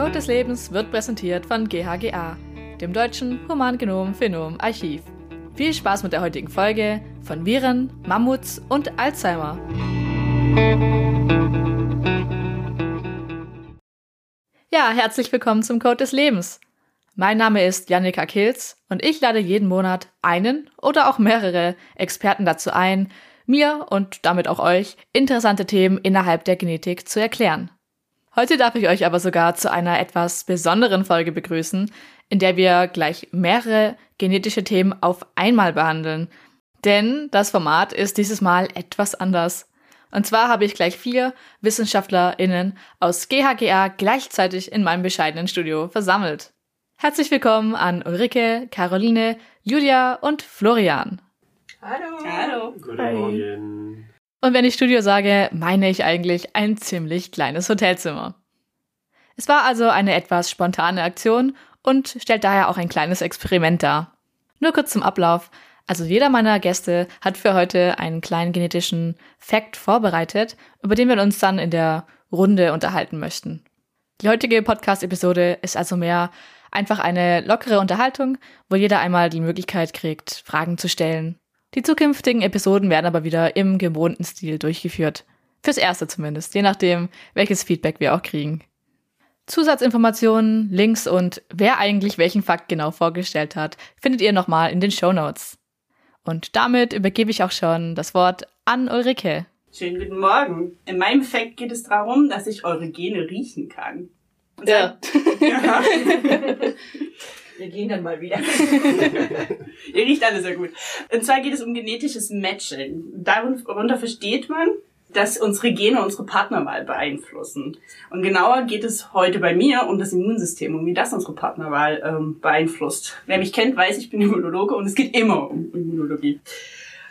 Code des Lebens wird präsentiert von GHGA, dem Deutschen Humangenom-Phenom-Archiv. Viel Spaß mit der heutigen Folge von Viren, Mammuts und Alzheimer. Ja, herzlich willkommen zum Code des Lebens. Mein Name ist Jannika Kilz und ich lade jeden Monat einen oder auch mehrere Experten dazu ein, mir und damit auch euch interessante Themen innerhalb der Genetik zu erklären. Heute darf ich euch aber sogar zu einer etwas besonderen Folge begrüßen, in der wir gleich mehrere genetische Themen auf einmal behandeln. Denn das Format ist dieses Mal etwas anders. Und zwar habe ich gleich vier WissenschaftlerInnen aus GHGA gleichzeitig in meinem bescheidenen Studio versammelt. Herzlich willkommen an Ulrike, Caroline, Julia und Florian. Hallo. Hallo. Guten Hi. Morgen. Und wenn ich Studio sage, meine ich eigentlich ein ziemlich kleines Hotelzimmer. Es war also eine etwas spontane Aktion und stellt daher auch ein kleines Experiment dar. Nur kurz zum Ablauf. Also jeder meiner Gäste hat für heute einen kleinen genetischen Fact vorbereitet, über den wir uns dann in der Runde unterhalten möchten. Die heutige Podcast-Episode ist also mehr einfach eine lockere Unterhaltung, wo jeder einmal die Möglichkeit kriegt, Fragen zu stellen. Die zukünftigen Episoden werden aber wieder im gewohnten Stil durchgeführt. Fürs erste zumindest, je nachdem, welches Feedback wir auch kriegen. Zusatzinformationen, Links und wer eigentlich welchen Fakt genau vorgestellt hat, findet ihr nochmal in den Show Notes. Und damit übergebe ich auch schon das Wort an Ulrike. Schönen guten Morgen. In meinem Fakt geht es darum, dass ich eure Gene riechen kann. Und ja. ja. Wir gehen dann mal wieder. Ihr riecht alle sehr gut. Und zwar geht es um genetisches Matching. Darunter versteht man, dass unsere Gene unsere Partnerwahl beeinflussen. Und genauer geht es heute bei mir um das Immunsystem und wie das unsere Partnerwahl ähm, beeinflusst. Wer mich kennt, weiß, ich bin Immunologe und es geht immer um Immunologie.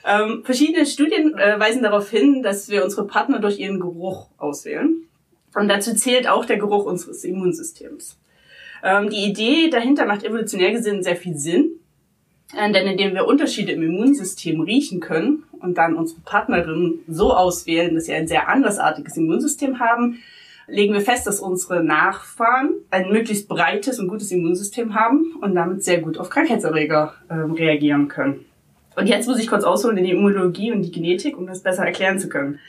Ähm, verschiedene Studien äh, weisen darauf hin, dass wir unsere Partner durch ihren Geruch auswählen. Und dazu zählt auch der Geruch unseres Immunsystems. Ähm, die Idee dahinter macht evolutionär gesehen sehr viel Sinn, äh, denn indem wir Unterschiede im Immunsystem riechen können und dann unsere Partnerin so auswählen, dass sie ein sehr andersartiges Immunsystem haben, legen wir fest, dass unsere Nachfahren ein möglichst breites und gutes Immunsystem haben und damit sehr gut auf Krankheitserreger ähm, reagieren können. Und jetzt muss ich kurz ausholen in die Immunologie und die Genetik, um das besser erklären zu können.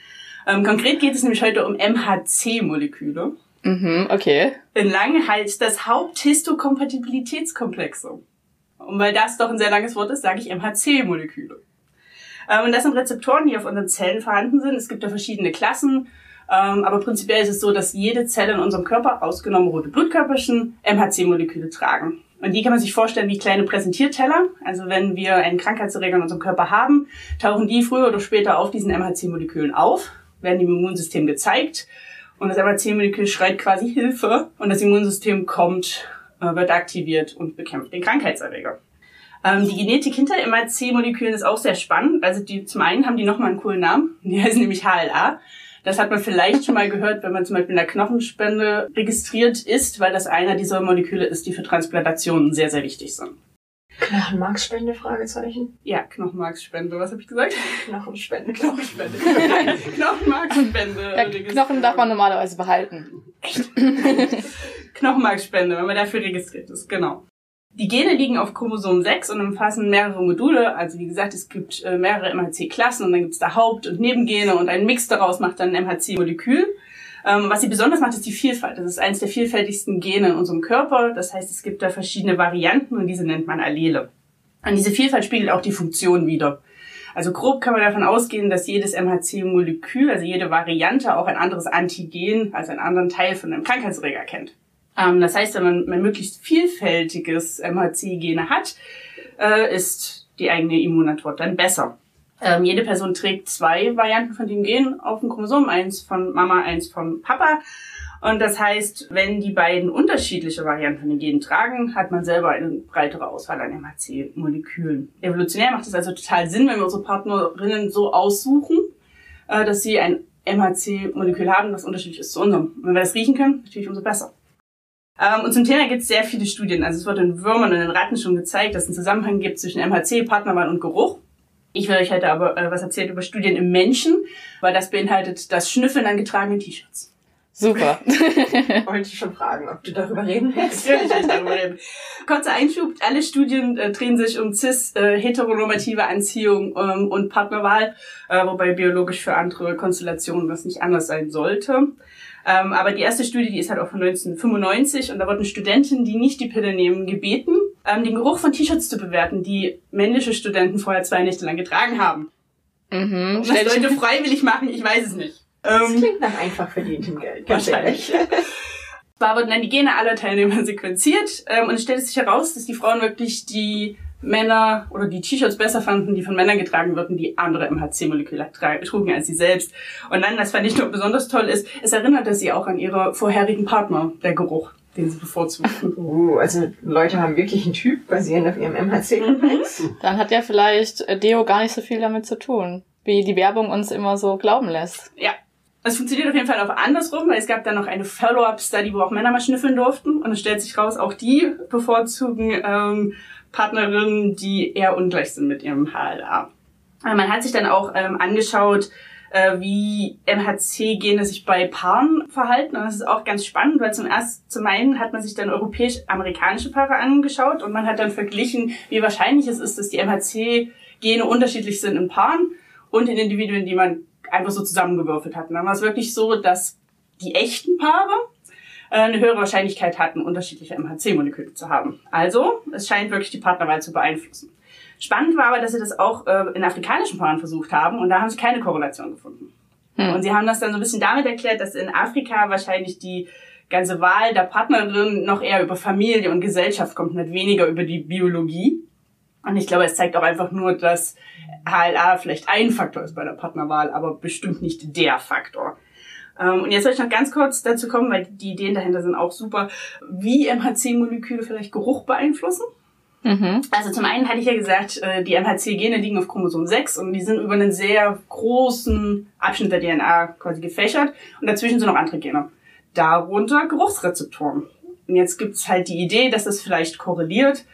Ähm, konkret geht es nämlich heute um MHC-Moleküle. Mhm, okay. In lang heißt das Haupthistokompatibilitätskomplexe. Und weil das doch ein sehr langes Wort ist, sage ich MHC-Moleküle. Ähm, und das sind Rezeptoren, die auf unseren Zellen vorhanden sind. Es gibt da verschiedene Klassen. Ähm, aber prinzipiell ist es so, dass jede Zelle in unserem Körper, ausgenommen rote Blutkörperchen, MHC-Moleküle tragen. Und die kann man sich vorstellen wie kleine Präsentierteller. Also wenn wir einen Krankheitserreger in unserem Körper haben, tauchen die früher oder später auf diesen MHC-Molekülen auf, werden dem Immunsystem gezeigt und das MHC-Molekül schreit quasi Hilfe und das Immunsystem kommt, äh, wird aktiviert und bekämpft den Krankheitserreger. Ähm, die Genetik hinter MHC-Molekülen ist auch sehr spannend. Also die, zum einen haben die nochmal einen coolen Namen. Die heißen nämlich HLA. Das hat man vielleicht schon mal gehört, wenn man zum Beispiel in der Knochenspende registriert ist, weil das einer dieser Moleküle ist, die für Transplantationen sehr, sehr wichtig sind. Knochenmarksspende, Fragezeichen. Ja, Knochenmarksspende. Was habe ich gesagt? Knochenspende. Knochenspende. Knochenmarksspende. Ja, Knochen darf man normalerweise behalten. Echt? Knochenmarksspende, wenn man dafür registriert ist, genau. Die Gene liegen auf Chromosom 6 und umfassen mehrere Module. Also wie gesagt, es gibt äh, mehrere MHC-Klassen und dann gibt es da Haupt- und Nebengene und ein Mix daraus macht dann ein MHC-Molekül. Ähm, was sie besonders macht, ist die Vielfalt. Das ist eines der vielfältigsten Gene in unserem Körper. Das heißt, es gibt da verschiedene Varianten und diese nennt man Allele. Und diese Vielfalt spiegelt auch die Funktion wider. Also grob kann man davon ausgehen, dass jedes MHC-Molekül, also jede Variante, auch ein anderes Antigen, also einen anderen Teil von einem Krankheitserreger kennt. Ähm, das heißt, wenn man ein möglichst vielfältiges MHC-Gene hat, äh, ist die eigene Immunantwort dann besser. Ähm, jede Person trägt zwei Varianten von dem Gen auf dem Chromosom, eins von Mama, eins von Papa. Und das heißt, wenn die beiden unterschiedliche Varianten von den Genen tragen, hat man selber eine breitere Auswahl an MHC-Molekülen. Evolutionär macht es also total Sinn, wenn wir unsere Partnerinnen so aussuchen, äh, dass sie ein MHC-Molekül haben, das unterschiedlich ist zu unserem. Und wenn wir das riechen können, natürlich umso besser. Ähm, und zum Thema gibt es sehr viele Studien. Also es wird in Würmern und in Ratten schon gezeigt, dass es einen Zusammenhang gibt zwischen MHC, Partnerwahl und Geruch. Ich will euch heute aber äh, was erzählen über Studien im Menschen, weil das beinhaltet das Schnüffeln an getragenen T-Shirts. Super. Wollte ich schon fragen, ob du darüber reden willst. Natürlich will ich darüber reden. Kurzer Einschub, alle Studien äh, drehen sich um cis, äh, heteronormative Anziehung ähm, und Partnerwahl, äh, wobei biologisch für andere Konstellationen das nicht anders sein sollte. Ähm, aber die erste Studie, die ist halt auch von 1995 und da wurden Studenten, die nicht die Pille nehmen, gebeten, ähm, den Geruch von T-Shirts zu bewerten, die männliche Studenten vorher zwei Nächte lang getragen haben. Mhm. Dich Leute freiwillig machen, ich weiß es nicht. Das Ähm, klingt nach einfach verdientem Geld. Ganz Wahrscheinlich. Zwar wurden dann die Gene aller Teilnehmer sequenziert ähm, und es stellte sich heraus, dass die Frauen wirklich die Männer oder die T-Shirts besser fanden, die von Männern getragen wurden, die andere MHC-Moleküle trugen als sie selbst. Und dann, das fand ich nur besonders toll, ist, es erinnerte sie auch an ihre vorherigen Partner, der Geruch, den sie bevorzugten. Uh, also Leute haben wirklich einen Typ basierend auf ihrem MHC-Komplex. Dann hat ja vielleicht äh, Deo gar nicht so viel damit zu tun, wie die Werbung uns immer so glauben lässt. Ja. Es funktioniert auf jeden Fall auch andersrum, weil es gab dann noch eine Follow-up-Study, wo auch Männer mal schnüffeln durften. Und es stellt sich raus, auch die bevorzugen ähm, Partnerinnen, die eher ungleich sind mit ihrem HLA. Aber man hat sich dann auch ähm, angeschaut, äh, wie MHC-Gene sich bei Paaren verhalten. Und das ist auch ganz spannend, weil zum ersten, zum einen hat man sich dann europäisch-amerikanische Paare angeschaut und man hat dann verglichen, wie wahrscheinlich es ist, dass die MHC-Gene unterschiedlich sind in Paaren und in Individuen, die man einfach so zusammengewürfelt hat. Und dann war es wirklich so, dass die echten Paare äh, eine höhere Wahrscheinlichkeit hatten, unterschiedliche MHC-Moleküle zu haben. Also, es scheint wirklich die Partnerwahl zu beeinflussen. Spannend war aber, dass sie das auch äh, in afrikanischen Paaren versucht haben und da haben sie keine Korrelation gefunden. Hm. Und sie haben das dann so ein bisschen damit erklärt, dass in Afrika wahrscheinlich die ganze Wahl der Partnerin noch eher über Familie und Gesellschaft kommt, nicht weniger über die Biologie. Und ich glaube, es zeigt auch einfach nur, dass HLA vielleicht ein Faktor ist bei der Partnerwahl, aber bestimmt nicht der Faktor. Ähm, Und jetzt soll ich noch ganz kurz dazu kommen, weil die Ideen dahinter sind auch super, wie MHC-Moleküle vielleicht Geruch beeinflussen. Mhm. Also zum einen hatte ich ja gesagt, äh, die MHC-Gene liegen auf Chromosom 6 und die sind über einen sehr großen Abschnitt der DNA quasi gefächert und dazwischen sind noch andere Gene. Darunter Geruchsrezeptoren. Und jetzt gibt's halt die Idee, dass das vielleicht korreliert,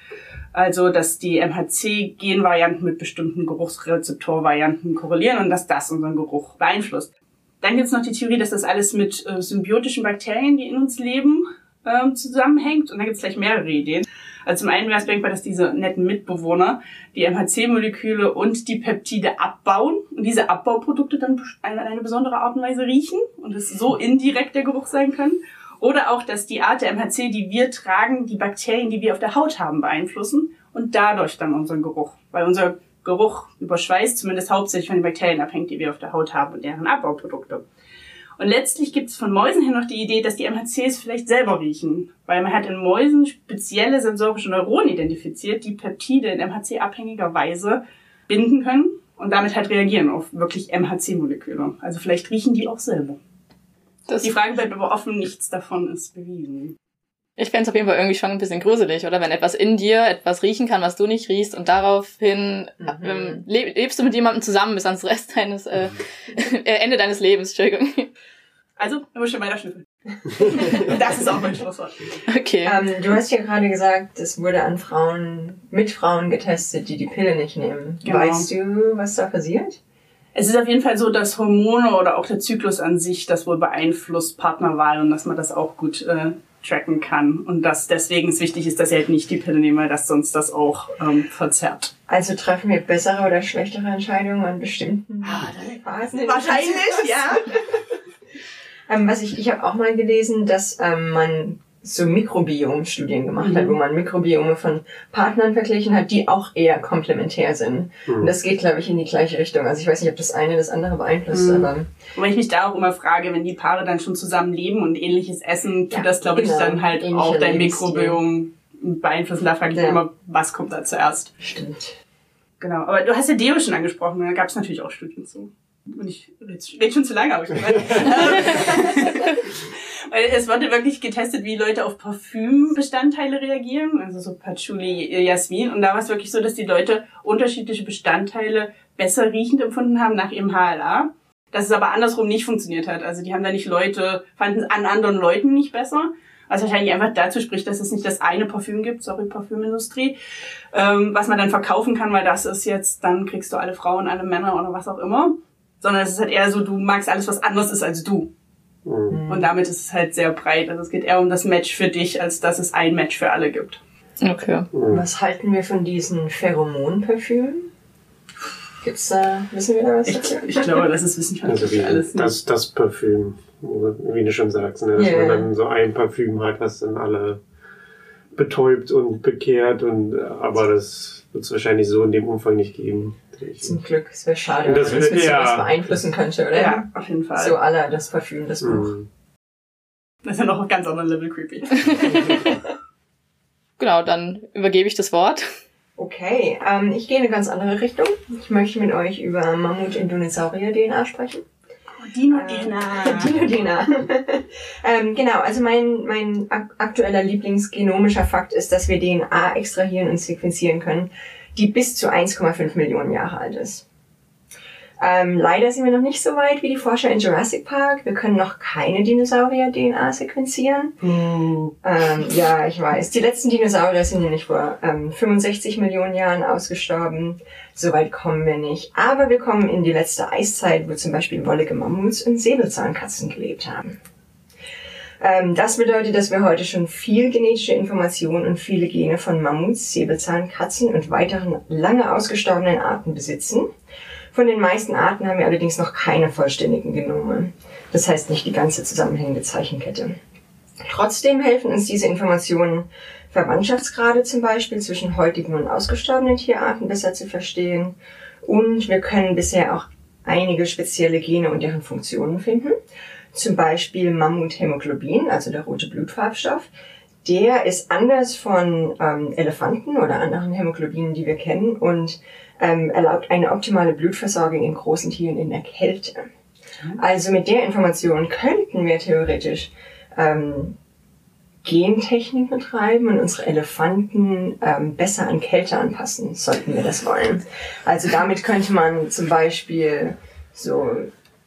also dass die MHC-Genvarianten mit bestimmten Geruchsrezeptorvarianten korrelieren und dass das unseren Geruch beeinflusst. Dann gibt's noch die Theorie, dass das alles mit äh, symbiotischen Bakterien, die in uns leben, ähm, zusammenhängt. Und da gibt's gleich mehrere Ideen. Also zum einen wäre es denkbar, dass diese netten Mitbewohner die MHC-Moleküle und die Peptide abbauen und diese Abbauprodukte dann auf eine, besondere Art und Weise riechen und es so indirekt der Geruch sein können. Oder auch, dass die Art der MHC, die wir tragen, die Bakterien, die wir auf der Haut haben, beeinflussen und dadurch dann unseren Geruch. Weil unser Geruch über Schweiß zumindest hauptsächlich von den Bakterien abhängt, die wir auf der Haut haben und deren Abbauprodukte. Und letztlich gibt es von Mäusen her noch die Idee, dass die MHCs vielleicht selber riechen. Weil man hat in Mäusen spezielle sensorische Neuronen identifiziert, die Peptide in MHC-abhängiger Weise binden können und damit halt reagieren auf wirklich MHC-Moleküle. Also vielleicht riechen die auch selber. Das, Die Frage bleibt aber offen, nichts davon ist bewiesen. Ich fände es auf jeden Fall irgendwie schon ein bisschen gruselig, oder? Wenn etwas in dir etwas riechen kann, was du nicht riechst und daraufhin Mhm. ähm, leb, lebst du mit jemandem zusammen bis ans Rest deines, äh, äh, Ende deines Lebens, Entschuldigung. Also, immer schon weiter schnüffeln. das ist auch mein Schlusswort. Okay. Ähm, du hast ja gerade gesagt, es wurde an Frauen, mit Frauen getestet, die die Pille nicht nehmen. Genau. Weißt du, was da passiert? Es ist auf jeden Fall so, dass Hormone oder auch der Zyklus an sich das wohl beeinflusst, Partnerwahl, und dass man das auch gut äh, tracken kann. Und dass deswegen es wichtig ist, dass ich halt nicht die Pille nehme, weil das sonst das auch ähm, verzerrt. Also treffen wir bessere oder schlechtere Entscheidungen an bestimmten Phasen? in des Zyklus? Ähm, was ich, ich habe auch mal gelesen, dass ähm, man so Mikrobiom-Studien gemacht hat, Mhm. wo man Mikrobiome von Partnern verglichen hat, die auch eher komplementär sind. Und das geht, glaube ich, in die gleiche Richtung. Also ich weiß nicht, ob das eine das andere beeinflusst, Mhm. aber Wobei ich mich da auch immer frage, wenn die Paare dann schon zusammen leben und ähnliches essen, tut Ja, das, glaube ich, genau. dann halt Ähnlicher auch dein. Mikrobiom beeinflussen. Da frage ich mich Ja. immer, was kommt da zuerst? stimmt. Genau. Aber du hast ja Deo schon angesprochen, da gab es natürlich auch Studien zu. Und ich rede red schon zu lange, habe ich gemeint. Weil es wurde wirklich getestet, wie Leute auf Parfümbestandteile reagieren, also so Patchouli, Jasmin. Und da war es wirklich so, dass die Leute unterschiedliche Bestandteile besser riechend empfunden haben nach ihrem HLA. Dass es aber andersrum nicht funktioniert hat. Also die haben da nicht Leute, fanden es an anderen Leuten nicht besser. Was wahrscheinlich einfach dazu spricht, dass es nicht das eine Parfüm gibt, sorry, Parfümindustrie, ähm, was man dann verkaufen kann, weil das ist jetzt, dann kriegst du alle Frauen, alle Männer oder was auch immer. Sondern es ist halt eher so, du magst alles, was anders ist als du. Mhm. Und damit ist es halt sehr breit. Also es geht eher um das Match für dich, als dass es ein Match für alle gibt. Okay. Mhm. Was halten wir von diesen Pheromonparfümen? Gibt's da, wissen wir da was ich, dazu? Ich glaube, das ist wissenschaftlich also wie alles. Nicht. Das, das Parfüm, wie du schon sagst, ne? dass yeah. man dann so ein Parfüm hat, was dann alle betäubt und bekehrt und aber das wird es wahrscheinlich so in dem Umfang nicht geben. Zum Glück, es wäre schade, das, wenn das ja. was beeinflussen könnte, oder? Ja, auf jeden Fall. So aller das Parfüm, das Buch. Mhm. Das ist ja noch ein ganz anderer Level creepy. genau, dann übergebe ich das Wort. Okay, ähm, ich gehe in eine ganz andere Richtung. Ich möchte mit euch über Mammut in Dinosaurier-DNA sprechen. Dino-DNA. Äh, Dino-DNA. ähm, genau, also mein, mein aktueller Lieblingsgenomischer Fakt ist, dass wir DNA extrahieren und sequenzieren können, die bis zu 1,5 Millionen Jahre alt ist. Ähm, leider sind wir noch nicht so weit wie die Forscher in Jurassic Park. Wir können noch keine Dinosaurier-DNA sequenzieren. Mm. Ähm, ja, ich weiß. Die letzten Dinosaurier sind ja nicht vor ähm, 65 Millionen Jahren ausgestorben. So weit kommen wir nicht. Aber wir kommen in die letzte Eiszeit, wo zum Beispiel wollige Mammuts und Säbelzahnkatzen gelebt haben. Ähm, das bedeutet, dass wir heute schon viel genetische Information und viele Gene von Mammuts, Säbelzahnkatzen und weiteren lange ausgestorbenen Arten besitzen. Von den meisten Arten haben wir allerdings noch keine vollständigen Genome. Das heißt nicht die ganze zusammenhängende Zeichenkette. Trotzdem helfen uns diese Informationen, Verwandtschaftsgrade zum Beispiel zwischen heutigen und ausgestorbenen Tierarten besser zu verstehen. Und wir können bisher auch einige spezielle Gene und deren Funktionen finden. Zum Beispiel Mammuthämoglobin, also der rote Blutfarbstoff. Der ist anders von ähm, Elefanten oder anderen Hämoglobinen, die wir kennen und ähm, erlaubt eine optimale Blutversorgung in großen Tieren in der Kälte. Also mit der Information könnten wir theoretisch ähm, Gentechnik betreiben und unsere Elefanten ähm, besser an Kälte anpassen, sollten wir das wollen. Also damit könnte man zum Beispiel so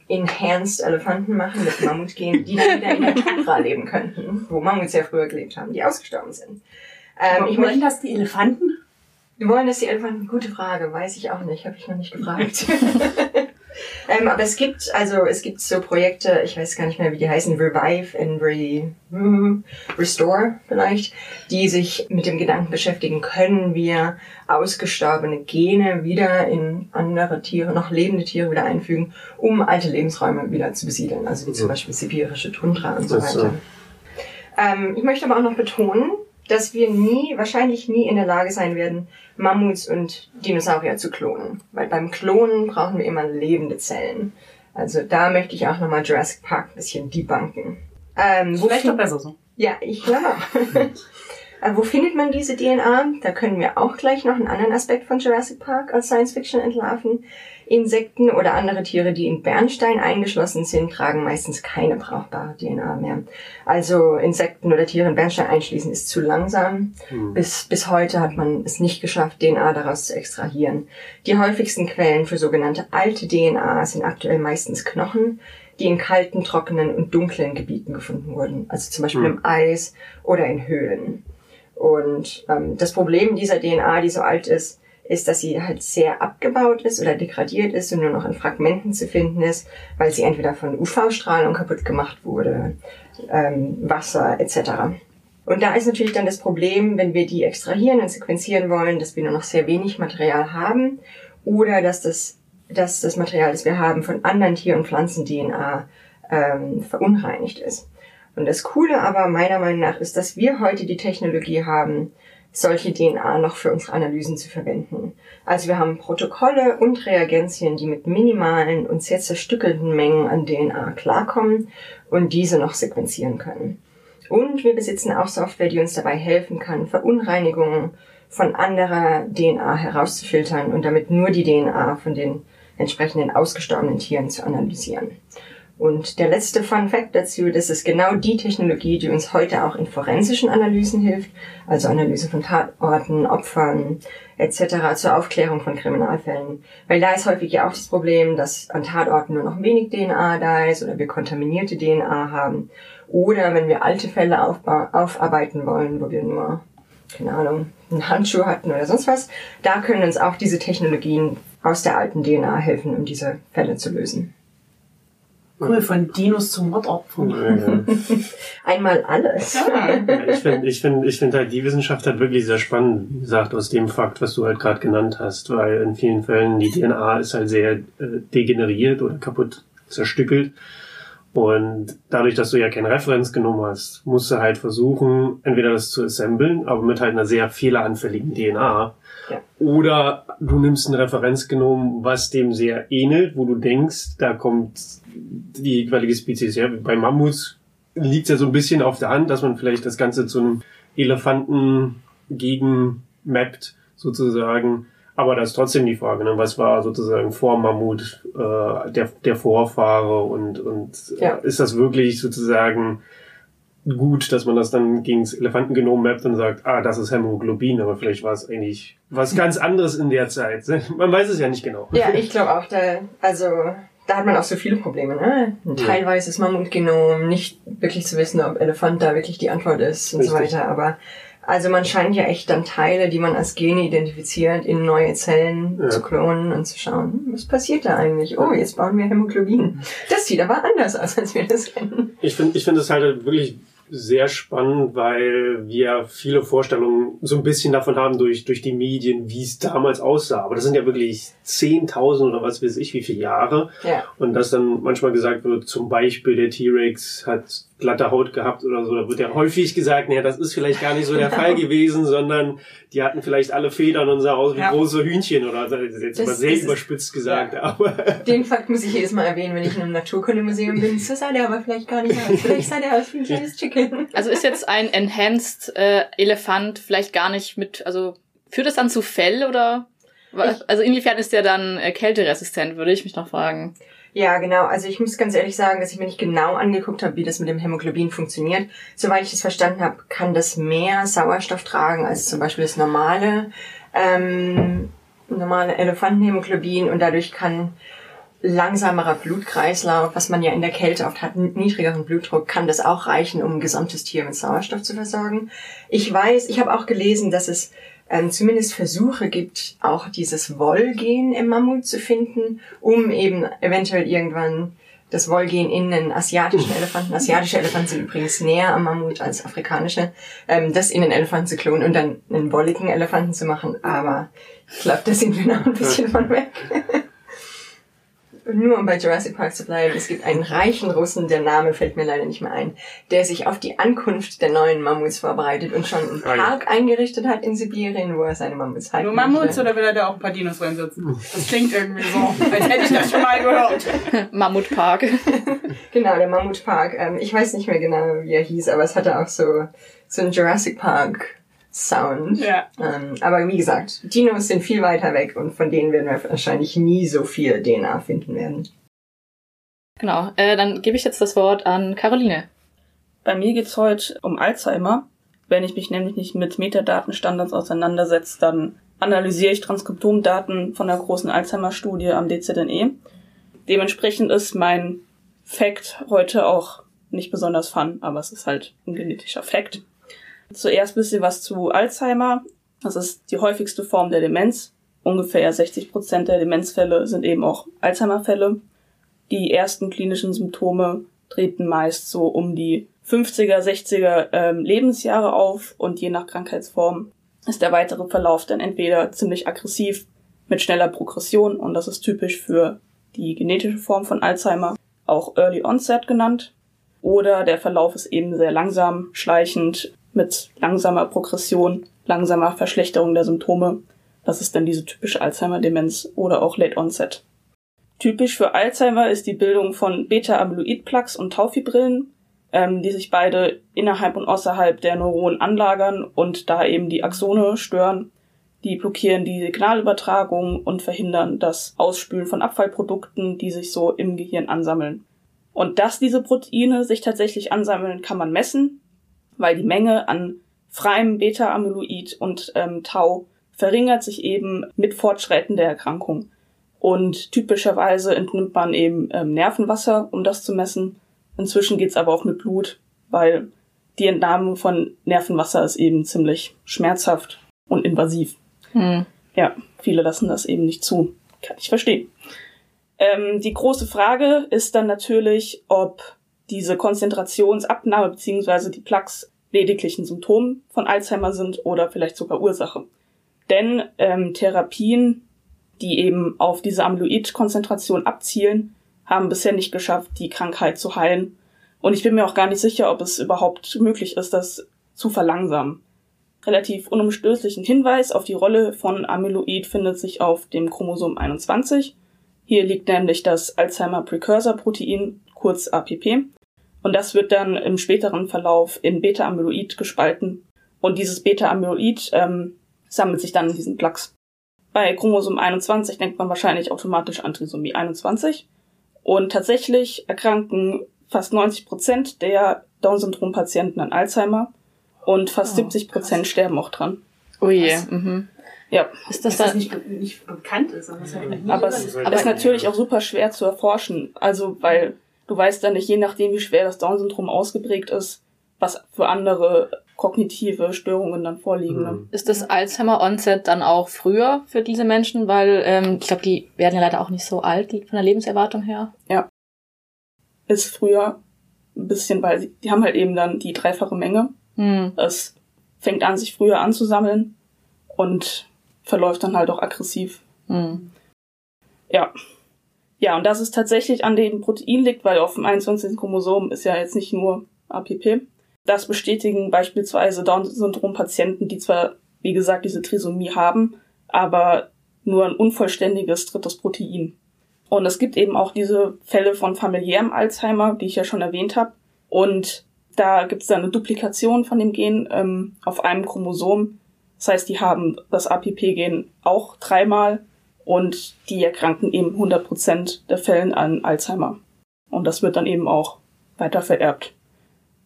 Enhanced Elefanten machen mit Mammutgen, die dann wieder in der Tundra leben könnten, wo Mammuts ja früher gelebt haben, die ausgestorben sind. Ähm, ich wollen das die Elefanten? Wir wollen das die Elefanten? Gute Frage, weiß ich auch nicht, habe ich noch nicht gefragt. ähm, aber es gibt, also es gibt so Projekte, ich weiß gar nicht mehr, wie die heißen, Revive and Re, hm, Restore vielleicht, die sich mit dem Gedanken beschäftigen, können wir ausgestorbene Gene wieder in andere Tiere, noch lebende Tiere wieder einfügen, um alte Lebensräume wieder zu besiedeln, also wie zum Beispiel sibirische Tundra und so. weiter. Ähm, ich möchte aber auch noch betonen, dass wir nie, wahrscheinlich nie in der Lage sein werden, Mammuts und Dinosaurier zu klonen. Weil beim Klonen brauchen wir immer lebende Zellen. Also da möchte ich auch nochmal Jurassic Park ein bisschen debunken. Ähm, Vielleicht doch besser so. Ja, ich glaube. äh, wo findet man diese DNA? Da können wir auch gleich noch einen anderen Aspekt von Jurassic Park als Science Fiction entlarven. Insekten oder andere Tiere, die in Bernstein eingeschlossen sind, tragen meistens keine brauchbare DNA mehr. Also Insekten oder Tiere in Bernstein einschließen ist zu langsam. Mhm. Bis, bis heute hat man es nicht geschafft, DNA daraus zu extrahieren. Die häufigsten Quellen für sogenannte alte DNA sind aktuell meistens Knochen, die in kalten, trockenen und dunklen Gebieten gefunden wurden. Also zum Beispiel mhm. im Eis oder in Höhlen. Und ähm, das Problem dieser DNA, die so alt ist, ist, dass sie halt sehr abgebaut ist oder degradiert ist und nur noch in Fragmenten zu finden ist, weil sie entweder von UV-Strahlung kaputt gemacht wurde, ähm, Wasser etc. Und da ist natürlich dann das Problem, wenn wir die extrahieren und sequenzieren wollen, dass wir nur noch sehr wenig Material haben oder dass das, dass das Material, das wir haben, von anderen Tier- und Pflanzen-DNA ähm, verunreinigt ist. Und das Coole aber meiner Meinung nach ist, dass wir heute die Technologie haben, solche DNA noch für unsere Analysen zu verwenden. Also wir haben Protokolle und Reagenzien, die mit minimalen und sehr zerstückelten Mengen an DNA klarkommen und diese noch sequenzieren können. Und wir besitzen auch Software, die uns dabei helfen kann, Verunreinigungen von anderer DNA herauszufiltern und damit nur die DNA von den entsprechenden ausgestorbenen Tieren zu analysieren. Und der letzte Fun Fact dazu, das ist genau die Technologie, die uns heute auch in forensischen Analysen hilft, also Analyse von Tatorten, Opfern etc. zur Aufklärung von Kriminalfällen. Weil da ist häufig ja auch das Problem, dass an Tatorten nur noch wenig DNA da ist oder wir kontaminierte DNA haben. Oder wenn wir alte Fälle aufarbeiten wollen, wo wir nur, keine Ahnung, einen Handschuh hatten oder sonst was, da können uns auch diese Technologien aus der alten DNA helfen, um diese Fälle zu lösen. Cool, von Dinos zum Mordopfern. Ja, ja. Einmal alles. Ja. ich finde ich find, ich find halt die Wissenschaft halt wirklich sehr spannend, wie gesagt, aus dem Fakt, was du halt gerade genannt hast, weil in vielen Fällen die DNA ist halt sehr äh, degeneriert oder kaputt zerstückelt. Und dadurch, dass du ja keine Referenz genommen hast, musst du halt versuchen, entweder das zu assemblen, aber mit halt einer sehr fehleranfälligen DNA. Ja. Oder du nimmst ein Referenzgenom, was dem sehr ähnelt, wo du denkst, da kommt die jeweilige Spezies her. Bei Mammuts liegt es ja so ein bisschen auf der Hand, dass man vielleicht das Ganze zu einem Elefanten gegen mappt, sozusagen. Aber das ist trotzdem die Frage, ne? was war sozusagen vor Mammut äh, der, der Vorfahre und, und äh, ja. ist das wirklich sozusagen gut, dass man das dann gegen das Elefantengenom mappt und sagt, ah, das ist Hämoglobin, aber vielleicht war es eigentlich was ganz anderes in der Zeit. Man weiß es ja nicht genau. Ja, ich glaube auch, da, also da hat man auch so viele Probleme, ne? Ein teilweises Mammutgenom, nicht wirklich zu wissen, ob Elefant da wirklich die Antwort ist und Richtig. so weiter, aber also man scheint ja echt dann Teile, die man als Gene identifiziert, in neue Zellen ja. zu klonen und zu schauen, hm, was passiert da eigentlich? Oh, jetzt bauen wir Hämoglobin. Das sieht aber anders aus, als wir das kennen. Ich finde ich finde es halt wirklich sehr spannend, weil wir viele Vorstellungen so ein bisschen davon haben durch, durch die Medien, wie es damals aussah. Aber das sind ja wirklich 10.000 oder was weiß ich, wie viele Jahre. Ja. Und dass dann manchmal gesagt wird, zum Beispiel der T-Rex hat glatte Haut gehabt oder so. Da wird ja häufig gesagt, naja, das ist vielleicht gar nicht so der Fall gewesen, sondern die hatten vielleicht alle Federn und sah aus wie ja. große Hühnchen oder das ist jetzt das, mal sehr überspitzt gesagt. Ja. Aber Den Fakt muss ich jedes Mal erwähnen, wenn ich in einem Naturkundemuseum bin. So sah der aber vielleicht gar nicht aus. Vielleicht sah der aus wie ein kleines Chicken. Also ist jetzt ein Enhanced äh, Elefant vielleicht gar nicht mit, also führt das dann zu Fell oder? Also inwiefern ist der dann äh, kälteresistent, würde ich mich noch fragen. Ja, genau. Also ich muss ganz ehrlich sagen, dass ich mir nicht genau angeguckt habe, wie das mit dem Hämoglobin funktioniert. Soweit ich es verstanden habe, kann das mehr Sauerstoff tragen als zum Beispiel das normale, ähm, normale Elefantenhämoglobin und dadurch kann langsamerer Blutkreislauf, was man ja in der Kälte oft hat, niedrigeren Blutdruck, kann das auch reichen, um ein gesamtes Tier mit Sauerstoff zu versorgen. Ich weiß, ich habe auch gelesen, dass es ähm, zumindest Versuche gibt, auch dieses Wollgen im Mammut zu finden, um eben eventuell irgendwann das Wollgen in einen asiatischen Elefanten, asiatische Elefanten sind übrigens näher am Mammut als afrikanische, ähm, das in einen Elefanten zu klonen und dann einen wolligen Elefanten zu machen. Aber ich glaube, da sind wir noch ein bisschen von weg. nur um bei Jurassic Park zu bleiben, es gibt einen reichen Russen, der Name fällt mir leider nicht mehr ein, der sich auf die Ankunft der neuen Mammuts vorbereitet und schon einen Park ah, eingerichtet hat in Sibirien, wo er seine Mammuts halten Nur Mammuts oder will er da auch ein paar Dinos reinsetzen? Das klingt irgendwie so, als hätte ich das schon mal gehört. Mammutpark. genau, der Mammutpark. Ähm, ich weiß nicht mehr genau, wie er hieß, aber es hatte auch so, so ein Jurassic Park Sound. Ja. Ähm, aber wie gesagt, Dinos sind viel weiter weg und von denen werden wir wahrscheinlich nie so viel DNA finden werden. Genau, äh, dann gebe ich jetzt das Wort an Caroline. Bei mir geht's heute um Alzheimer. Wenn ich mich nämlich nicht mit Metadatenstandards auseinandersetze, dann analysiere ich Transkriptomdaten von der großen Alzheimer-Studie am DZNE. Dementsprechend ist mein Fact heute auch nicht besonders fun, aber es ist halt ein genetischer Fact. Zuerst bisschen was zu Alzheimer. Das ist die häufigste Form der Demenz. Ungefähr 60 Prozent der Demenzfälle sind eben auch Alzheimer-Fälle. Die ersten klinischen Symptome treten meist so um die 50er, 60er ähm, Lebensjahre auf und je nach Krankheitsform ist der weitere Verlauf dann entweder ziemlich aggressiv mit schneller Progression und das ist typisch für die genetische Form von Alzheimer, auch Early Onset genannt, oder der Verlauf ist eben sehr langsam, schleichend mit langsamer Progression, langsamer Verschlechterung der Symptome. Das ist dann diese typische Alzheimer-Demenz oder auch Late Onset. Typisch für Alzheimer ist die Bildung von Beta-Amyloid-Plaques und Taufibrillen, ähm, die sich beide innerhalb und außerhalb der Neuronen anlagern und da eben die Axone stören. Die blockieren die Signalübertragung und verhindern das Ausspülen von Abfallprodukten, die sich so im Gehirn ansammeln. Und dass diese Proteine sich tatsächlich ansammeln, kann man messen weil die Menge an freiem Beta-Amyloid und ähm, Tau verringert sich eben mit Fortschreiten der Erkrankung. Und typischerweise entnimmt man eben ähm, Nervenwasser, um das zu messen. Inzwischen geht's aber auch mit Blut, weil die Entnahme von Nervenwasser ist eben ziemlich schmerzhaft und invasiv. Hm. Ja, viele lassen das eben nicht zu. Kann ich verstehen. Ähm, die große Frage ist dann natürlich, ob diese Konzentrationsabnahme bzw. die Plaques lediglich ein Symptom von Alzheimer sind oder vielleicht sogar Ursache. Denn ähm, Therapien, die eben auf diese Amyloid-Konzentration abzielen, haben bisher nicht geschafft, die Krankheit zu heilen. Und ich bin mir auch gar nicht sicher, ob es überhaupt möglich ist, das zu verlangsamen. Relativ unumstößlichen Hinweis auf die Rolle von Amyloid findet sich auf dem Chromosom 21. Hier liegt nämlich das Alzheimer Precursor Protein, kurz APP, und das wird dann im späteren Verlauf in Beta-Amyloid gespalten. Und dieses Beta-Amyloid ähm, sammelt sich dann in diesen Plaques. Bei Chromosom 21 denkt man wahrscheinlich automatisch an Trisomie 21. Und tatsächlich erkranken fast 90 Prozent der Down-Syndrom-Patienten an Alzheimer und fast oh, 70 Prozent sterben auch dran. Oh je. Mhm. Ja. Ist das, das nicht, nicht bekannt ist? Aber, aber es ist natürlich auch super schwer zu erforschen. Also, weil Du weißt dann nicht, je nachdem, wie schwer das Down-Syndrom ausgeprägt ist, was für andere kognitive Störungen dann vorliegen. Ne? Ist das Alzheimer-Onset dann auch früher für diese Menschen? Weil ähm, ich glaube, die werden ja leider auch nicht so alt von der Lebenserwartung her. Ja. Ist früher ein bisschen, weil sie, die haben halt eben dann die dreifache Menge. Mhm. Es fängt an, sich früher anzusammeln und verläuft dann halt auch aggressiv. Mhm. Ja, ja, und dass es tatsächlich an dem Protein liegt, weil auf dem 21. Chromosom ist ja jetzt nicht nur APP. Das bestätigen beispielsweise Down-Syndrom-Patienten, die zwar, wie gesagt, diese Trisomie haben, aber nur ein unvollständiges drittes Protein. Und es gibt eben auch diese Fälle von familiärem Alzheimer, die ich ja schon erwähnt habe. Und da gibt es dann eine Duplikation von dem Gen ähm, auf einem Chromosom. Das heißt, die haben das APP-Gen auch dreimal und die erkranken eben 100% der Fällen an Alzheimer. Und das wird dann eben auch weiter vererbt.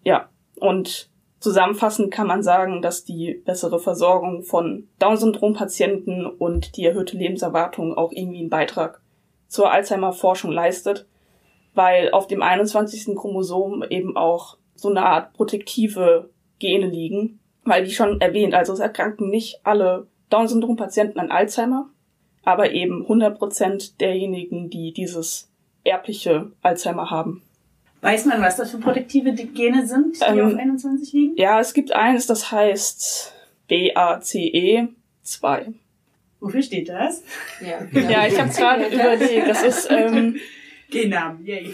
Ja, und zusammenfassend kann man sagen, dass die bessere Versorgung von Down-Syndrom-Patienten und die erhöhte Lebenserwartung auch irgendwie einen Beitrag zur Alzheimer-Forschung leistet, weil auf dem 21. Chromosom eben auch so eine Art protektive Gene liegen, weil wie schon erwähnt, also es erkranken nicht alle Down-Syndrom-Patienten an Alzheimer, aber eben 100 Prozent derjenigen, die dieses erbliche Alzheimer haben. Weiß man, was das für protektive Gene sind, die ähm, auf 21 liegen? Ja, es gibt eines, das heißt BACE2. Wofür steht das? Ja, ja ich habe es gerade überlegt. Das ist ähm, Gennamen, yay.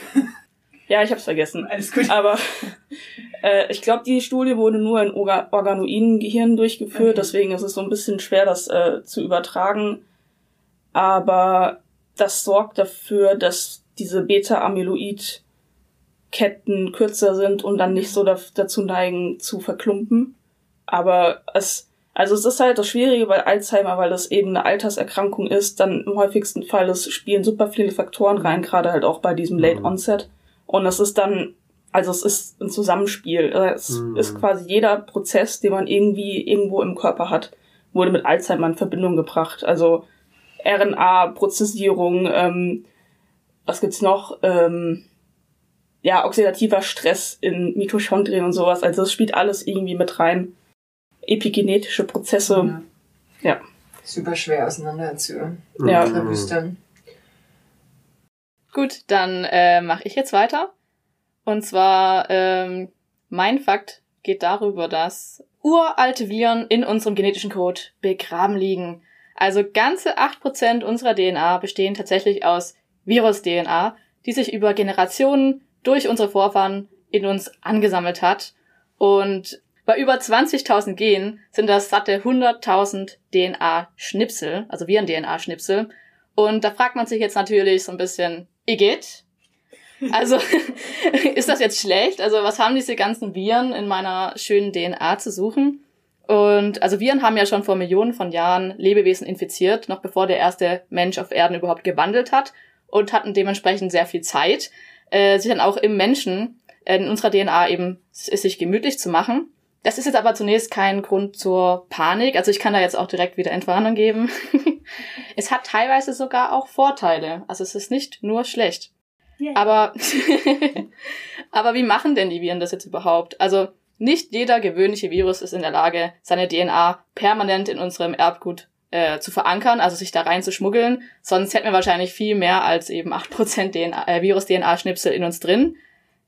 Ja, ich habe es vergessen. Alles gut. Aber äh, ich glaube, die Studie wurde nur in Organoiden Gehirn durchgeführt, okay. deswegen ist es so ein bisschen schwer, das äh, zu übertragen aber das sorgt dafür, dass diese Beta-Amyloid-Ketten kürzer sind und dann nicht so dazu neigen zu verklumpen. Aber es, also es ist halt das Schwierige bei Alzheimer, weil das eben eine Alterserkrankung ist, dann im häufigsten Fall es spielen super viele Faktoren rein, gerade halt auch bei diesem Late mhm. Onset. Und es ist dann, also es ist ein Zusammenspiel. Es mhm. ist quasi jeder Prozess, den man irgendwie irgendwo im Körper hat, wurde mit Alzheimer in Verbindung gebracht. Also RNA-Prozessierung, ähm, was gibt's noch? Ähm, ja, oxidativer Stress in Mitochondrien und sowas. Also das spielt alles irgendwie mit rein. Epigenetische Prozesse. Ja. ja. Super schwer auseinander zu ja. verwüstern. Gut, dann äh, mache ich jetzt weiter. Und zwar, ähm, mein Fakt geht darüber, dass uralte Viren in unserem genetischen Code begraben liegen. Also ganze acht Prozent unserer DNA bestehen tatsächlich aus Virus-DNA, die sich über Generationen durch unsere Vorfahren in uns angesammelt hat. Und bei über 20.000 Genen sind das satte 100.000 DNA-Schnipsel, also Viren-DNA-Schnipsel. Und da fragt man sich jetzt natürlich so ein bisschen, Igitt? Also, ist das jetzt schlecht? Also, was haben diese ganzen Viren in meiner schönen DNA zu suchen? Und also Viren haben ja schon vor Millionen von Jahren Lebewesen infiziert, noch bevor der erste Mensch auf Erden überhaupt gewandelt hat und hatten dementsprechend sehr viel Zeit, äh, sich dann auch im Menschen äh, in unserer DNA eben sich gemütlich zu machen. Das ist jetzt aber zunächst kein Grund zur Panik. Also ich kann da jetzt auch direkt wieder Entwarnung geben. es hat teilweise sogar auch Vorteile. Also es ist nicht nur schlecht. Yeah. Aber, aber wie machen denn die Viren das jetzt überhaupt? Also nicht jeder gewöhnliche Virus ist in der Lage, seine DNA permanent in unserem Erbgut äh, zu verankern, also sich da rein zu schmuggeln. Sonst hätten wir wahrscheinlich viel mehr als eben 8% DNA, äh, Virus-DNA-Schnipsel in uns drin.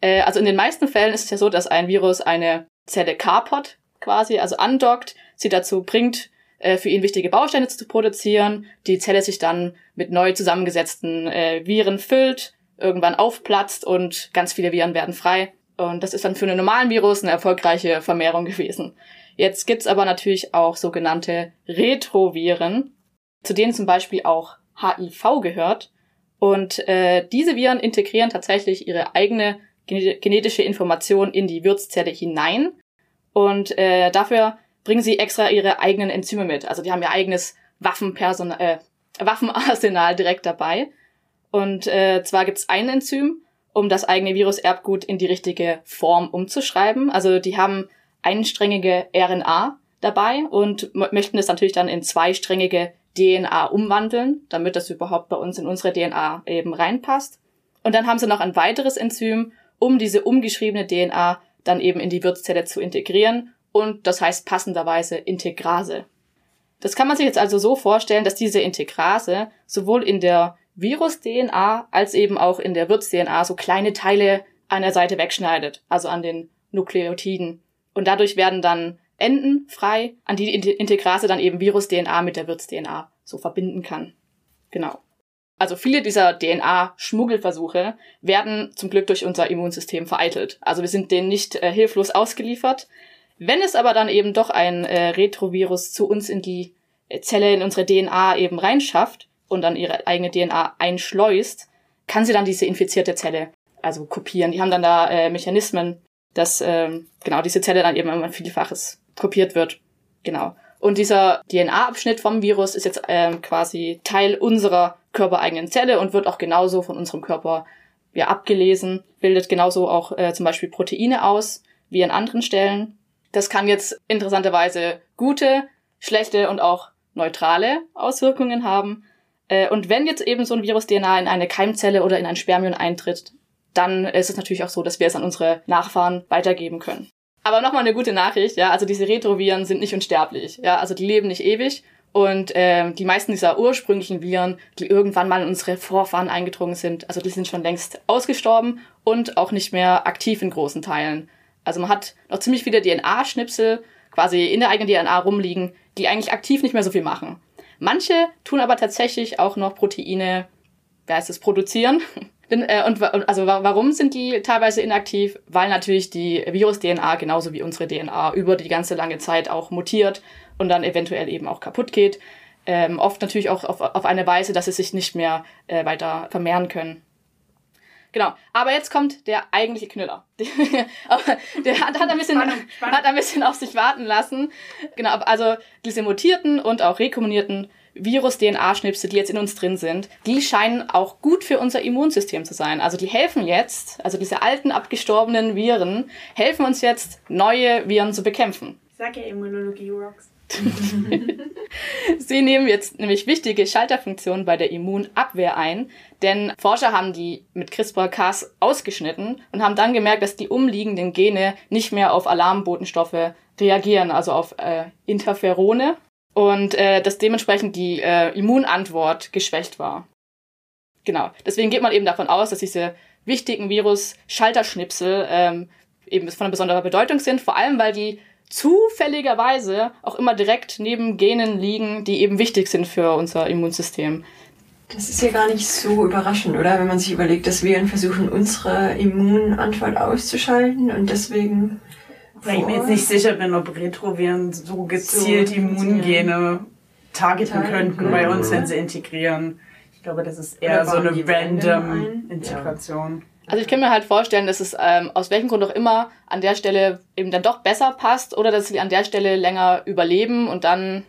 Äh, also in den meisten Fällen ist es ja so, dass ein Virus eine Zelle kapert quasi, also andockt, sie dazu bringt, äh, für ihn wichtige Bausteine zu produzieren, die Zelle sich dann mit neu zusammengesetzten äh, Viren füllt, irgendwann aufplatzt und ganz viele Viren werden frei. Und das ist dann für einen normalen Virus eine erfolgreiche Vermehrung gewesen. Jetzt gibt's aber natürlich auch sogenannte Retroviren, zu denen zum Beispiel auch HIV gehört. Und äh, diese Viren integrieren tatsächlich ihre eigene genetische Information in die Wirtszelle hinein. Und äh, dafür bringen sie extra ihre eigenen Enzyme mit. Also die haben ihr eigenes Waffenpersonal, äh, Waffenarsenal direkt dabei. Und äh, zwar gibt's ein Enzym, um das eigene Viruserbgut in die richtige Form umzuschreiben. Also die haben einsträngige RNA dabei und möchten es natürlich dann in zweisträngige DNA umwandeln, damit das überhaupt bei uns in unsere DNA eben reinpasst. Und dann haben sie noch ein weiteres Enzym, um diese umgeschriebene DNA dann eben in die Wirtszelle zu integrieren und das heißt passenderweise Integrase. Das kann man sich jetzt also so vorstellen, dass diese Integrase sowohl in der Virus-DNA als eben auch in der Wirts-DNA so kleine Teile an der Seite wegschneidet, also an den Nukleotiden. Und dadurch werden dann Enden frei, an die die Integrase dann eben Virus-DNA mit der Wirts-DNA so verbinden kann. Genau. Also viele dieser DNA-Schmuggelversuche werden zum Glück durch unser Immunsystem vereitelt. Also wir sind denen nicht äh, hilflos ausgeliefert. Wenn es aber dann eben doch ein äh, Retrovirus zu uns in die äh, Zelle, in unsere DNA eben reinschafft und dann ihre eigene DNA einschleust, kann sie dann diese infizierte Zelle also kopieren. Die haben dann da äh, Mechanismen, dass ähm, genau diese Zelle dann eben ein Vielfaches kopiert wird. Genau. Und dieser DNA-Abschnitt vom Virus ist jetzt ähm, quasi Teil unserer körpereigenen Zelle und wird auch genauso von unserem Körper ja, abgelesen, bildet genauso auch äh, zum Beispiel Proteine aus, wie an anderen Stellen. Das kann jetzt interessanterweise gute, schlechte und auch neutrale Auswirkungen haben. Äh, und wenn jetzt eben so ein Virus-DNA in eine Keimzelle oder in ein Spermion eintritt, dann ist es natürlich auch so, dass wir es an unsere Nachfahren weitergeben können. Aber nochmal eine gute Nachricht, ja, also diese Retroviren sind nicht unsterblich, ja, also die leben nicht ewig und ähm, die meisten dieser ursprünglichen Viren, die irgendwann mal in unsere Vorfahren eingedrungen sind, also die sind schon längst ausgestorben und auch nicht mehr aktiv in großen Teilen. Also man hat noch ziemlich viele DNA-Schnipsel quasi in der eigenen DNA rumliegen, die eigentlich aktiv nicht mehr so viel machen. Manche tun aber tatsächlich auch noch Proteine, wer heißt es, produzieren. Äh, und also warum sind die teilweise inaktiv? Weil natürlich die Virus-DNA genauso wie unsere DNA über die ganze lange Zeit auch mutiert und dann eventuell eben auch kaputt geht. Ähm, oft natürlich auch auf, auf eine Weise, dass sie sich nicht mehr äh, weiter vermehren können. Genau. Aber jetzt kommt der eigentliche Knüller. der hat, hat, ein bisschen, Spannung, Spannung. hat ein bisschen auf sich warten lassen. Genau. Also diese mutierten und auch rekombinierten Virus-DNA-Schnipsel, die jetzt in uns drin sind, die scheinen auch gut für unser Immunsystem zu sein. Also die helfen jetzt, also diese alten abgestorbenen Viren, helfen uns jetzt, neue Viren zu bekämpfen. Ich sag ja Immunologie rocks. Sie nehmen jetzt nämlich wichtige Schalterfunktionen bei der Immunabwehr ein, denn Forscher haben die mit CRISPR-Cas ausgeschnitten und haben dann gemerkt, dass die umliegenden Gene nicht mehr auf Alarmbotenstoffe reagieren, also auf äh, Interferone und äh, dass dementsprechend die äh, Immunantwort geschwächt war. Genau. Deswegen geht man eben davon aus, dass diese wichtigen Virus-Schalterschnipsel ähm, eben von besonderer Bedeutung sind, vor allem weil die zufälligerweise auch immer direkt neben Genen liegen, die eben wichtig sind für unser Immunsystem. Das ist ja gar nicht so überraschend, oder? Wenn man sich überlegt, dass Viren versuchen, unsere Immunantwort auszuschalten und deswegen weil ich mir jetzt nicht sicher bin, ob Retroviren so gezielt so, Immungene targeten könnten bei uns, wenn sie integrieren. Ich glaube, das ist eher so eine random Integration. Also ich kann mir halt vorstellen, dass es ähm, aus welchem Grund auch immer an der Stelle eben dann doch besser passt oder dass sie an der Stelle länger überleben und dann.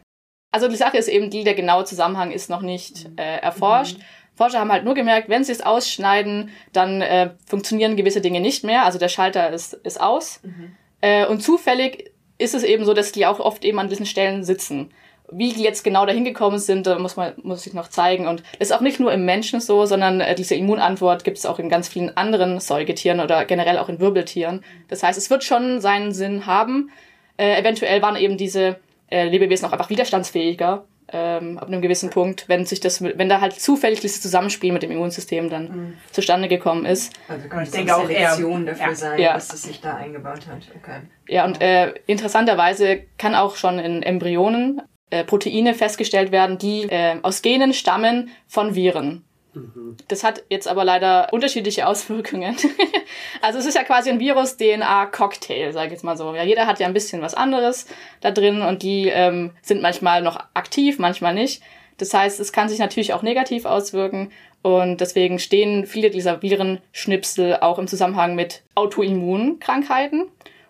Also die Sache ist eben die, der genaue Zusammenhang ist noch nicht äh, erforscht. Mhm. Forscher haben halt nur gemerkt, wenn sie es ausschneiden, dann äh, funktionieren gewisse Dinge nicht mehr. Also der Schalter ist, ist aus. Mhm. Äh, und zufällig ist es eben so, dass die auch oft eben an diesen Stellen sitzen. Wie die jetzt genau dahin gekommen sind, da muss man muss ich noch zeigen. Und das ist auch nicht nur im Menschen so, sondern äh, diese Immunantwort gibt es auch in ganz vielen anderen Säugetieren oder generell auch in Wirbeltieren. Das heißt, es wird schon seinen Sinn haben. Äh, eventuell waren eben diese äh, Lebewesen auch einfach widerstandsfähiger ähm, ab einem gewissen Punkt, wenn sich das, wenn da halt zufällig dieses Zusammenspiel mit dem Immunsystem dann mhm. zustande gekommen ist. Also kann ich denke auch Selektion dafür ja. sein, ja. dass es sich da eingebaut hat. Okay. Ja, und äh, interessanterweise kann auch schon in Embryonen äh, Proteine festgestellt werden, die äh, aus Genen stammen von Viren. Mhm. Das hat jetzt aber leider unterschiedliche Auswirkungen. also es ist ja quasi ein Virus-DNA-Cocktail, sage ich jetzt mal so. Ja, jeder hat ja ein bisschen was anderes da drin und die ähm, sind manchmal noch aktiv, manchmal nicht. Das heißt, es kann sich natürlich auch negativ auswirken und deswegen stehen viele dieser Virenschnipsel auch im Zusammenhang mit Autoimmunkrankheiten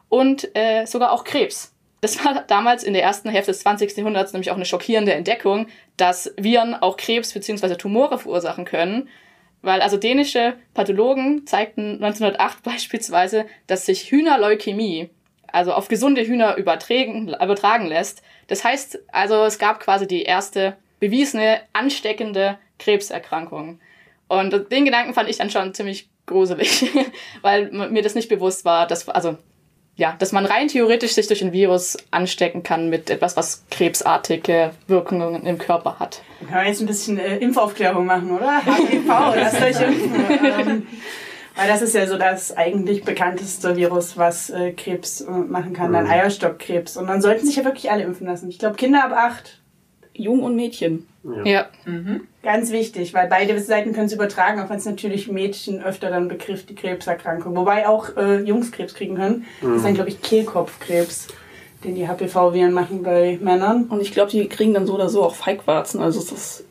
und äh, sogar auch Krebs. Das war damals in der ersten Hälfte des 20. Jahrhunderts nämlich auch eine schockierende Entdeckung, dass Viren auch Krebs bzw. Tumore verursachen können. Weil also dänische Pathologen zeigten 1908 beispielsweise, dass sich Hühnerleukämie, also auf gesunde Hühner übertragen, lässt. Das heißt, also es gab quasi die erste bewiesene ansteckende Krebserkrankung. Und den Gedanken fand ich dann schon ziemlich gruselig, weil mir das nicht bewusst war, dass, also ja, dass man rein theoretisch sich durch ein Virus anstecken kann mit etwas, was krebsartige Wirkungen im Körper hat. Können wir jetzt ein bisschen äh, Impfaufklärung machen, oder? HIV, lasst euch impfen. ähm, weil das ist ja so das eigentlich bekannteste Virus, was äh, Krebs äh, machen kann, dann mhm. Eierstockkrebs. Und dann sollten sich ja wirklich alle impfen lassen. Ich glaube, Kinder ab acht Jung und Mädchen. Ja. ja. Mhm. Ganz wichtig, weil beide Seiten können es übertragen, auch wenn es natürlich Mädchen öfter dann betrifft, die Krebserkrankung. Wobei auch äh, Jungs Krebs kriegen können. Mhm. Das ist dann, glaube ich, Kehlkopfkrebs, den die HPV-Viren machen bei Männern. Und ich glaube, die kriegen dann so oder so auch Feigwarzen. Also es ist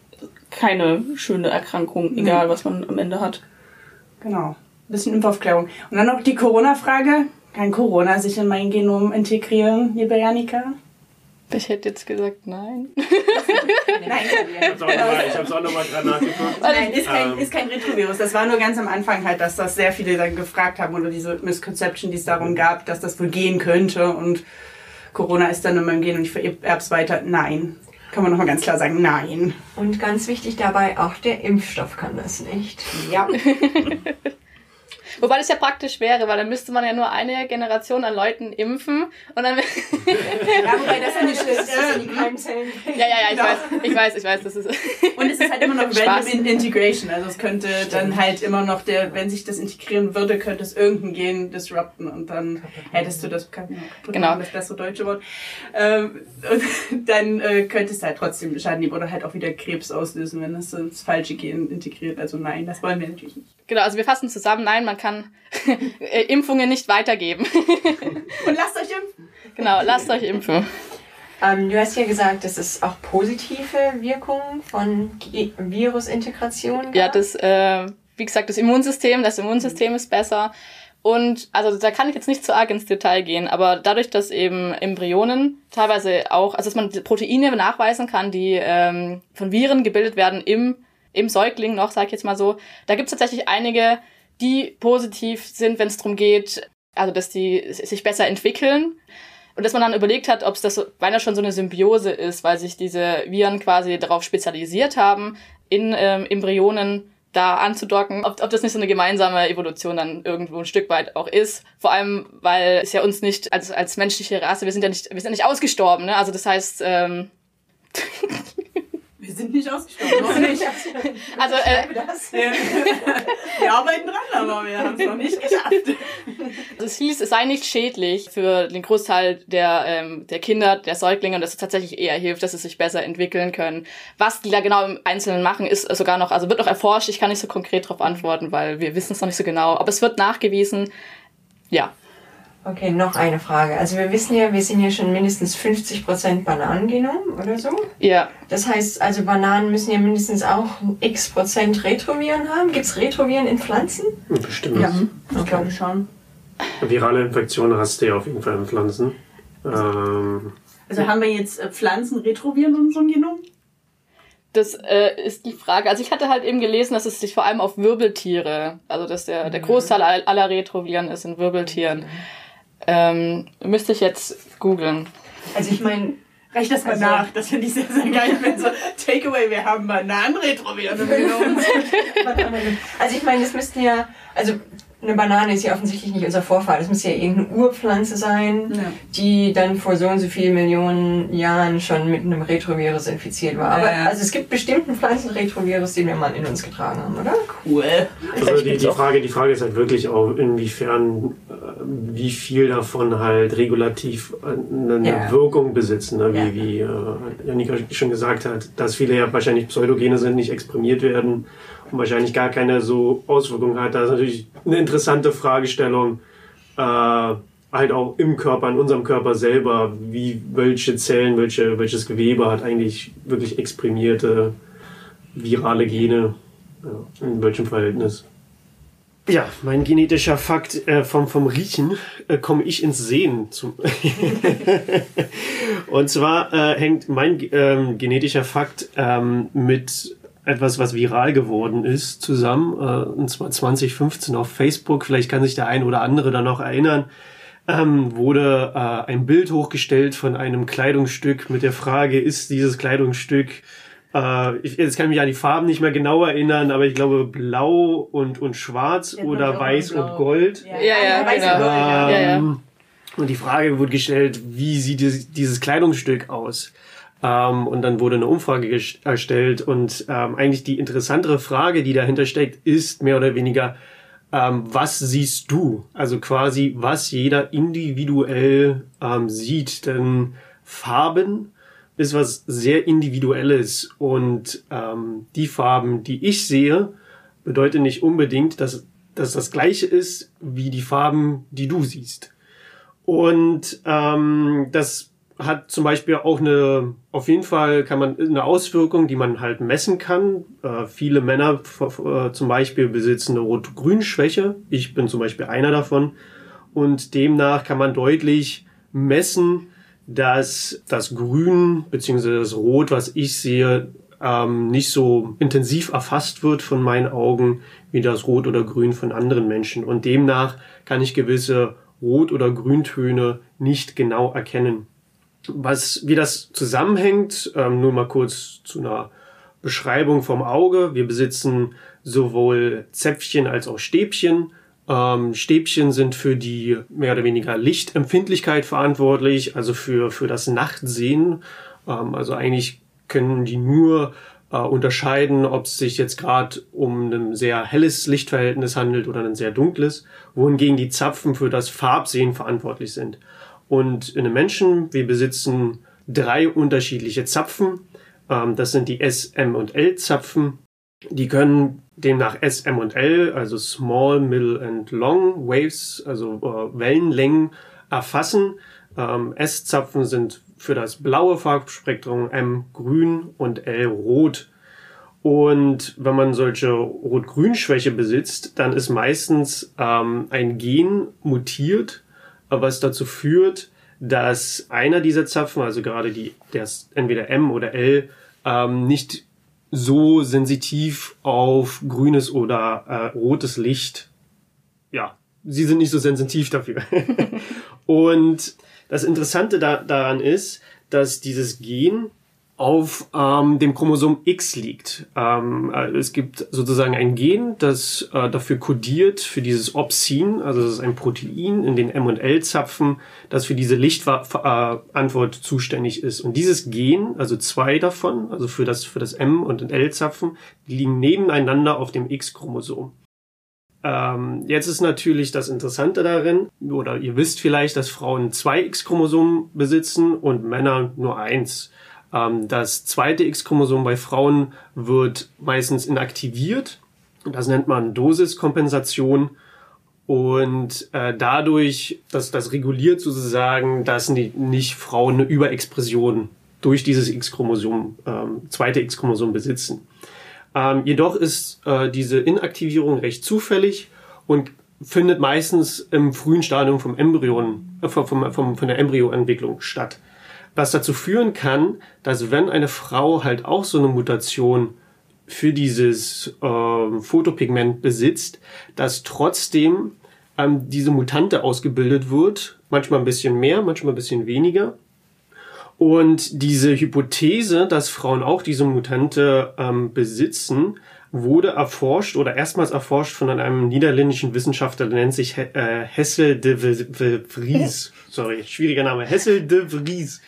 keine schöne Erkrankung, egal was man am Ende hat. Genau. Ein bisschen Impfaufklärung. Und dann noch die Corona-Frage. Kann Corona sich in mein Genom integrieren, liebe Janika? Ich hätte jetzt gesagt, nein. nein. Ich habe es auch nochmal gerade nachgeguckt. Nein, ist kein, ähm. ist kein Retrovirus. Das war nur ganz am Anfang halt, dass das sehr viele dann gefragt haben oder diese Misconception, die es darum gab, dass das wohl gehen könnte und Corona ist dann in meinem Gen und ich vererb's weiter. Nein. Kann man nochmal ganz klar sagen, nein. Und ganz wichtig dabei, auch der Impfstoff kann das nicht. Ja. Wobei das ja praktisch wäre, weil dann müsste man ja nur eine Generation an Leuten impfen und dann. ja, wobei das ja nicht ist, ja die Keimzellen. Ja, ja, ja, ich genau. weiß, ich weiß, ich weiß, das ist. Und es ist halt immer noch Random Integration, also es könnte Stimmt. dann halt immer noch der, wenn sich das integrieren würde, könnte es irgendein Gen disrupten und dann hättest du das, kaputt genau. das bessere deutsche Wort, ähm, und dann äh, könnte es halt trotzdem Schaden nehmen oder halt auch wieder Krebs auslösen, wenn es das falsche Gen integriert. Also nein, das wollen wir natürlich nicht. Genau, also wir fassen zusammen, nein, man kann äh, Impfungen nicht weitergeben. Und lasst euch impfen. Genau, lasst euch impfen. Ähm, du hast ja gesagt, dass es auch positive Wirkungen von Virusintegration gab. Ja, das, äh, wie gesagt, das Immunsystem, das Immunsystem ist besser. Und also da kann ich jetzt nicht zu arg ins Detail gehen, aber dadurch, dass eben Embryonen teilweise auch, also dass man Proteine nachweisen kann, die ähm, von Viren gebildet werden im, im Säugling noch, sag ich jetzt mal so, da gibt es tatsächlich einige die positiv sind, wenn es darum geht, also dass die sich besser entwickeln. Und dass man dann überlegt hat, ob es das beinahe schon so eine Symbiose ist, weil sich diese Viren quasi darauf spezialisiert haben, in ähm, Embryonen da anzudocken, ob, ob das nicht so eine gemeinsame Evolution dann irgendwo ein Stück weit auch ist. Vor allem, weil es ja uns nicht als, als menschliche Rasse, wir sind ja nicht, wir sind ja nicht ausgestorben, ne? Also das heißt, ähm, Wir sind nicht ausgestorben, noch nicht. also, äh, wir, arbeiten dran, aber wir haben es noch nicht geschafft. Also es hieß, es sei nicht schädlich für den Großteil der, ähm, der Kinder, der Säuglinge und dass es tatsächlich eher hilft, dass sie sich besser entwickeln können. Was die da genau im Einzelnen machen, ist sogar noch, also wird noch erforscht. Ich kann nicht so konkret darauf antworten, weil wir wissen es noch nicht so genau. Aber es wird nachgewiesen, ja, Okay, noch eine Frage. Also wir wissen ja, wir sind ja schon mindestens 50% Bananengenom oder so. Ja. Das heißt, also Bananen müssen ja mindestens auch x Prozent Retroviren haben. Gibt es Retroviren in Pflanzen? Bestimmt. Ja, ich okay. glaube schon. Virale Infektionen hast du ja auf jeden Fall in Pflanzen. Ähm, also haben wir jetzt äh, Pflanzen Retroviren in unserem Genom? Das äh, ist die Frage. Also ich hatte halt eben gelesen, dass es sich vor allem auf Wirbeltiere, also dass der, der mhm. Großteil aller Retroviren ist in Wirbeltieren. Mhm. Ähm, müsste ich jetzt googeln. Also ich meine, Recht das mal also, nach, das finde ich sehr, sehr geil. Wenn so, Takeaway, wir haben Bananenretro wieder Also ich meine, es müssten ja, also eine Banane ist ja offensichtlich nicht unser Vorfall. Das muss ja irgendeine Urpflanze sein, ja. die dann vor so und so vielen Millionen Jahren schon mit einem Retrovirus infiziert war. Aber ja. also es gibt bestimmten Pflanzenretrovirus, den wir mal in uns getragen haben, oder? Cool. Also die, die Frage, die Frage ist halt wirklich auch, inwiefern, äh, wie viel davon halt regulativ eine ja. Wirkung besitzen, ne? wie, wie äh, Janika schon gesagt hat, dass viele ja wahrscheinlich Pseudogene sind, nicht exprimiert werden wahrscheinlich gar keine so Auswirkungen hat. Das ist natürlich eine interessante Fragestellung, äh, halt auch im Körper, in unserem Körper selber, wie welche Zellen, welche, welches Gewebe hat eigentlich wirklich exprimierte virale Gene, ja, in welchem Verhältnis. Ja, mein genetischer Fakt äh, vom, vom Riechen äh, komme ich ins Sehen. Zum und zwar äh, hängt mein ähm, genetischer Fakt ähm, mit etwas, was viral geworden ist, zusammen, äh, und zwar 2015 auf Facebook. Vielleicht kann sich der ein oder andere da noch erinnern. Ähm, wurde äh, ein Bild hochgestellt von einem Kleidungsstück mit der Frage, ist dieses Kleidungsstück, äh, ich, jetzt kann ich mich an die Farben nicht mehr genau erinnern, aber ich glaube blau und, und schwarz ja, oder weiß und, und, Gold. Ja, ja, ja, weiß genau. und Gold, ja. ja, ja. Und die Frage wurde gestellt, wie sieht dieses Kleidungsstück aus? Ähm, und dann wurde eine Umfrage erstellt. Und ähm, eigentlich die interessantere Frage, die dahinter steckt, ist mehr oder weniger, ähm, was siehst du? Also quasi, was jeder individuell ähm, sieht. Denn Farben ist was sehr Individuelles. Und ähm, die Farben, die ich sehe, bedeutet nicht unbedingt, dass, dass das gleiche ist wie die Farben, die du siehst. Und ähm, das hat zum Beispiel auch eine, auf jeden Fall kann man eine Auswirkung, die man halt messen kann. Äh, viele Männer äh, zum Beispiel besitzen eine Rot-Grün-Schwäche. Ich bin zum Beispiel einer davon. Und demnach kann man deutlich messen, dass das Grün bzw. das Rot, was ich sehe, ähm, nicht so intensiv erfasst wird von meinen Augen wie das Rot oder Grün von anderen Menschen. Und demnach kann ich gewisse Rot- oder Grüntöne nicht genau erkennen. Was, wie das zusammenhängt, ähm, nur mal kurz zu einer Beschreibung vom Auge. Wir besitzen sowohl Zäpfchen als auch Stäbchen. Ähm, Stäbchen sind für die mehr oder weniger Lichtempfindlichkeit verantwortlich, also für, für das Nachtsehen. Ähm, also eigentlich können die nur äh, unterscheiden, ob es sich jetzt gerade um ein sehr helles Lichtverhältnis handelt oder ein sehr dunkles, wohingegen die Zapfen für das Farbsehen verantwortlich sind. Und in einem Menschen, wir besitzen drei unterschiedliche Zapfen. Ähm, das sind die S, M und L Zapfen. Die können demnach S, M und L, also Small, Middle and Long Waves, also äh, Wellenlängen erfassen. Ähm, S-Zapfen sind für das blaue Farbspektrum, M grün und L rot. Und wenn man solche Rot-Grün-Schwäche besitzt, dann ist meistens ähm, ein Gen mutiert was dazu führt, dass einer dieser Zapfen, also gerade die, der ist entweder M oder L, ähm, nicht so sensitiv auf grünes oder äh, rotes Licht, ja, sie sind nicht so sensitiv dafür. Und das Interessante da, daran ist, dass dieses Gen auf ähm, dem Chromosom X liegt. Ähm, äh, es gibt sozusagen ein Gen, das äh, dafür kodiert, für dieses Opsin, also das ist ein Protein in den M- und L-Zapfen, das für diese Lichtantwort äh, zuständig ist. Und dieses Gen, also zwei davon, also für das, für das M- und L-Zapfen, liegen nebeneinander auf dem X-Chromosom. Ähm, jetzt ist natürlich das Interessante darin, oder ihr wisst vielleicht, dass Frauen zwei X-Chromosomen besitzen und Männer nur eins. Ähm, das zweite X-Chromosom bei Frauen wird meistens inaktiviert. Das nennt man Dosiskompensation. Und äh, dadurch, dass das reguliert sozusagen, dass nicht Frauen eine Überexpression durch dieses X-Chromosom, ähm, zweite X-Chromosom besitzen. Ähm, jedoch ist äh, diese Inaktivierung recht zufällig und findet meistens im frühen Stadium vom Embryon, äh, vom, vom, von der Embryoentwicklung statt was dazu führen kann, dass wenn eine Frau halt auch so eine Mutation für dieses äh, Fotopigment besitzt, dass trotzdem ähm, diese Mutante ausgebildet wird, manchmal ein bisschen mehr, manchmal ein bisschen weniger. Und diese Hypothese, dass Frauen auch diese Mutante ähm, besitzen, wurde erforscht oder erstmals erforscht von einem niederländischen Wissenschaftler, der nennt sich äh, Hessel de Vries. Sorry, schwieriger Name. Hessel de Vries.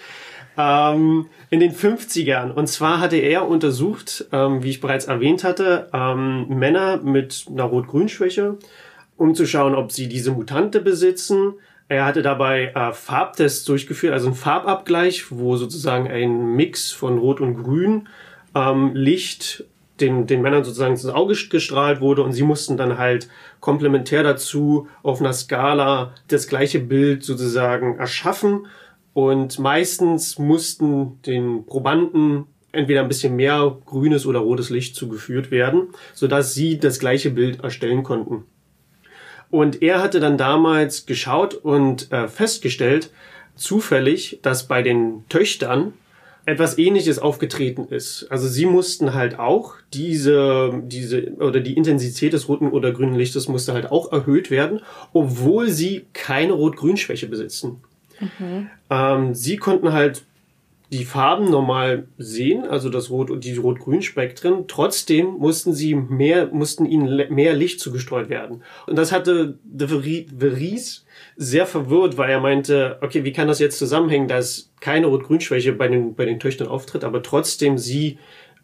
Ähm, in den 50ern. Und zwar hatte er untersucht, ähm, wie ich bereits erwähnt hatte, ähm, Männer mit einer Rot-Grün-Schwäche, um zu schauen, ob sie diese Mutante besitzen. Er hatte dabei äh, Farbtests durchgeführt, also einen Farbabgleich, wo sozusagen ein Mix von Rot und Grün ähm, Licht den, den Männern sozusagen ins Auge gestrahlt wurde und sie mussten dann halt komplementär dazu auf einer Skala das gleiche Bild sozusagen erschaffen und meistens mussten den Probanden entweder ein bisschen mehr grünes oder rotes Licht zugeführt werden, sodass sie das gleiche Bild erstellen konnten. Und er hatte dann damals geschaut und äh, festgestellt, zufällig, dass bei den Töchtern etwas ähnliches aufgetreten ist. Also sie mussten halt auch diese, diese, oder die Intensität des roten oder grünen Lichtes musste halt auch erhöht werden, obwohl sie keine Rot-Grün-Schwäche besitzen. Mhm. Ähm, sie konnten halt die Farben normal sehen, also das Rot und die Rot-Grün-Spektren. Trotzdem mussten sie mehr, mussten ihnen mehr Licht zugestreut werden. Und das hatte de Vries sehr verwirrt, weil er meinte, okay, wie kann das jetzt zusammenhängen, dass keine Rot-Grün-Schwäche bei den, bei den Töchtern auftritt, aber trotzdem sie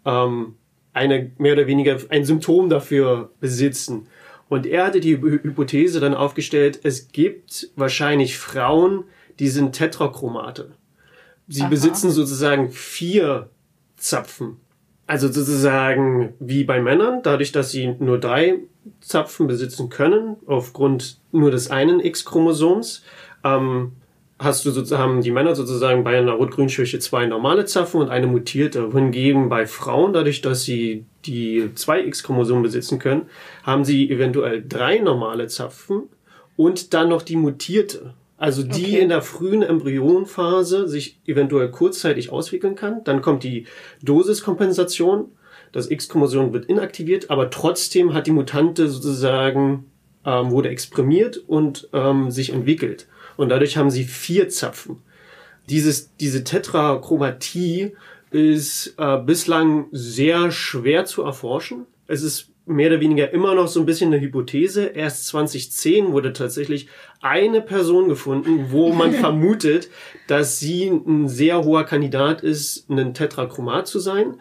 ähm, eine mehr oder weniger ein Symptom dafür besitzen. Und er hatte die Hypothese dann aufgestellt, es gibt wahrscheinlich Frauen, die sind Tetrachromate. Sie Aha. besitzen sozusagen vier Zapfen. Also sozusagen wie bei Männern, dadurch, dass sie nur drei Zapfen besitzen können, aufgrund nur des einen X-Chromosoms, ähm, hast du sozusagen, die Männer sozusagen bei einer Rot-Grün-Schwäche zwei normale Zapfen und eine mutierte. Hingegen bei Frauen, dadurch, dass sie die zwei X-Chromosomen besitzen können, haben sie eventuell drei normale Zapfen und dann noch die mutierte. Also die okay. in der frühen Embryonphase sich eventuell kurzzeitig auswickeln kann. Dann kommt die Dosiskompensation. Das X-Chromosom wird inaktiviert, aber trotzdem hat die Mutante sozusagen ähm, wurde exprimiert und ähm, sich entwickelt. Und dadurch haben sie vier Zapfen. Dieses, diese Tetrachromatie ist äh, bislang sehr schwer zu erforschen. Es ist mehr oder weniger immer noch so ein bisschen eine Hypothese. Erst 2010 wurde tatsächlich eine Person gefunden, wo man vermutet, dass sie ein sehr hoher Kandidat ist, ein Tetrachromat zu sein.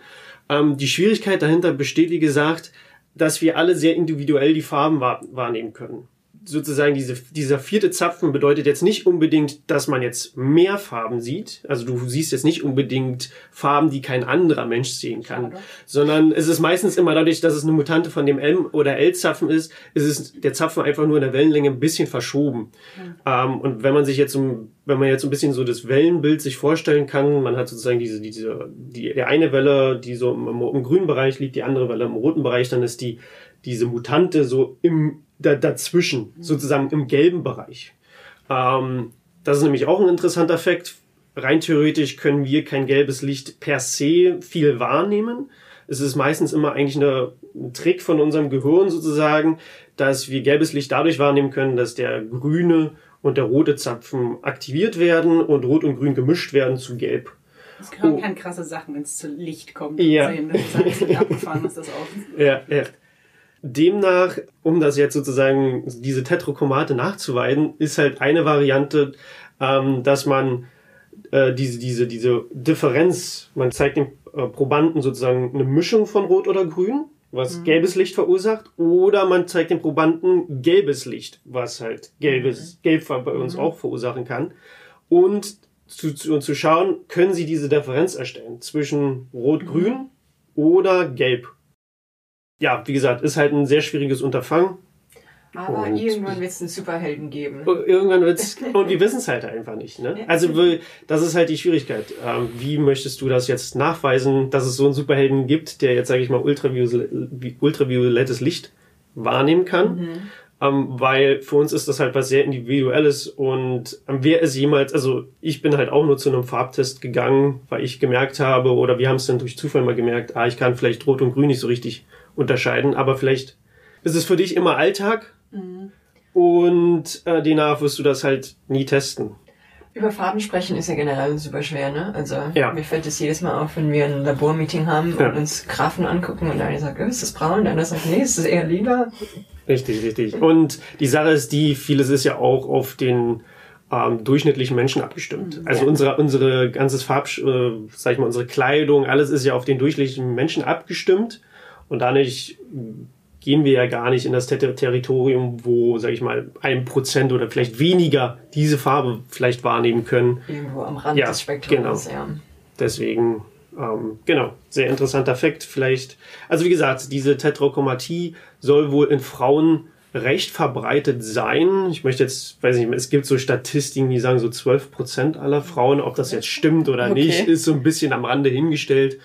Ähm, die Schwierigkeit dahinter besteht, wie gesagt, dass wir alle sehr individuell die Farben wahrnehmen können sozusagen diese, dieser vierte Zapfen bedeutet jetzt nicht unbedingt, dass man jetzt mehr Farben sieht. Also du siehst jetzt nicht unbedingt Farben, die kein anderer Mensch sehen kann, Schade. sondern es ist meistens immer dadurch, dass es eine Mutante von dem M oder L-Zapfen ist, ist es der Zapfen einfach nur in der Wellenlänge ein bisschen verschoben. Mhm. Ähm, und wenn man sich jetzt um, wenn man jetzt ein bisschen so das Wellenbild sich vorstellen kann, man hat sozusagen diese, diese, die, der eine Welle, die so im, im grünen Bereich liegt, die andere Welle im roten Bereich, dann ist die, diese Mutante so im da, dazwischen, sozusagen im gelben Bereich. Ähm, das ist nämlich auch ein interessanter Effekt. Rein theoretisch können wir kein gelbes Licht per se viel wahrnehmen. Es ist meistens immer eigentlich eine, ein Trick von unserem Gehirn sozusagen, dass wir gelbes Licht dadurch wahrnehmen können, dass der grüne und der rote Zapfen aktiviert werden und rot und grün gemischt werden zu gelb. Das können oh. keine krasse Sachen, wenn es zu Licht kommt. Ja. Sehen. Das ist abgefahren ist das auch. Ja, ja. Demnach, um das jetzt sozusagen diese Tetrachromate nachzuweisen, ist halt eine Variante, ähm, dass man äh, diese, diese, diese Differenz, man zeigt dem äh, Probanden sozusagen eine Mischung von Rot oder Grün, was mhm. gelbes Licht verursacht, oder man zeigt dem Probanden gelbes Licht, was halt gelbes, mhm. Gelb bei uns mhm. auch verursachen kann. Und zu, zu, zu schauen, können sie diese Differenz erstellen zwischen Rot-Grün mhm. oder Gelb ja, wie gesagt, ist halt ein sehr schwieriges Unterfangen. Aber und irgendwann wird es einen Superhelden geben. Irgendwann wird es, und wir wissen es halt einfach nicht. Ne? Also das ist halt die Schwierigkeit. Ähm, wie möchtest du das jetzt nachweisen, dass es so einen Superhelden gibt, der jetzt, sage ich mal, ultraviolettes Licht wahrnehmen kann? Mhm. Ähm, weil für uns ist das halt was sehr Individuelles und ähm, wer ist jemals, also ich bin halt auch nur zu einem Farbtest gegangen, weil ich gemerkt habe, oder wir haben es dann durch Zufall mal gemerkt, ah, ich kann vielleicht Rot und Grün nicht so richtig unterscheiden, aber vielleicht ist es für dich immer Alltag mhm. und äh, demnach wirst du das halt nie testen. Über Farben sprechen ist ja generell super schwer, ne? Also Ja. mir fällt es jedes Mal auf, wenn wir ein Labormeeting haben Ja. und uns Graphen angucken und einer sagt, oh, ist das braun? Der andere sagt, nee, ist das eher lila? Richtig, richtig. Und die Sache ist die, vieles ist ja auch auf den ähm, durchschnittlichen Menschen abgestimmt. Also Ja. unsere, unsere ganzes Farb, äh, sag ich mal, unsere Kleidung, alles ist ja auf den durchschnittlichen Menschen abgestimmt. Und dadurch gehen wir ja gar nicht in das Ter Territorium, wo, sag ich mal, ein Prozent oder vielleicht weniger diese Farbe vielleicht wahrnehmen können. Irgendwo am Rand Ja, des Spektrums, genau. ja. Deswegen, ähm, genau, sehr interessanter Fakt. Vielleicht, also wie gesagt, diese Tetrachromatie soll wohl in Frauen recht verbreitet sein. Ich möchte jetzt, weiß nicht, es gibt so Statistiken, die sagen so 12 Prozent aller Frauen, ob das jetzt stimmt oder Okay. nicht, ist so ein bisschen am Rande hingestellt.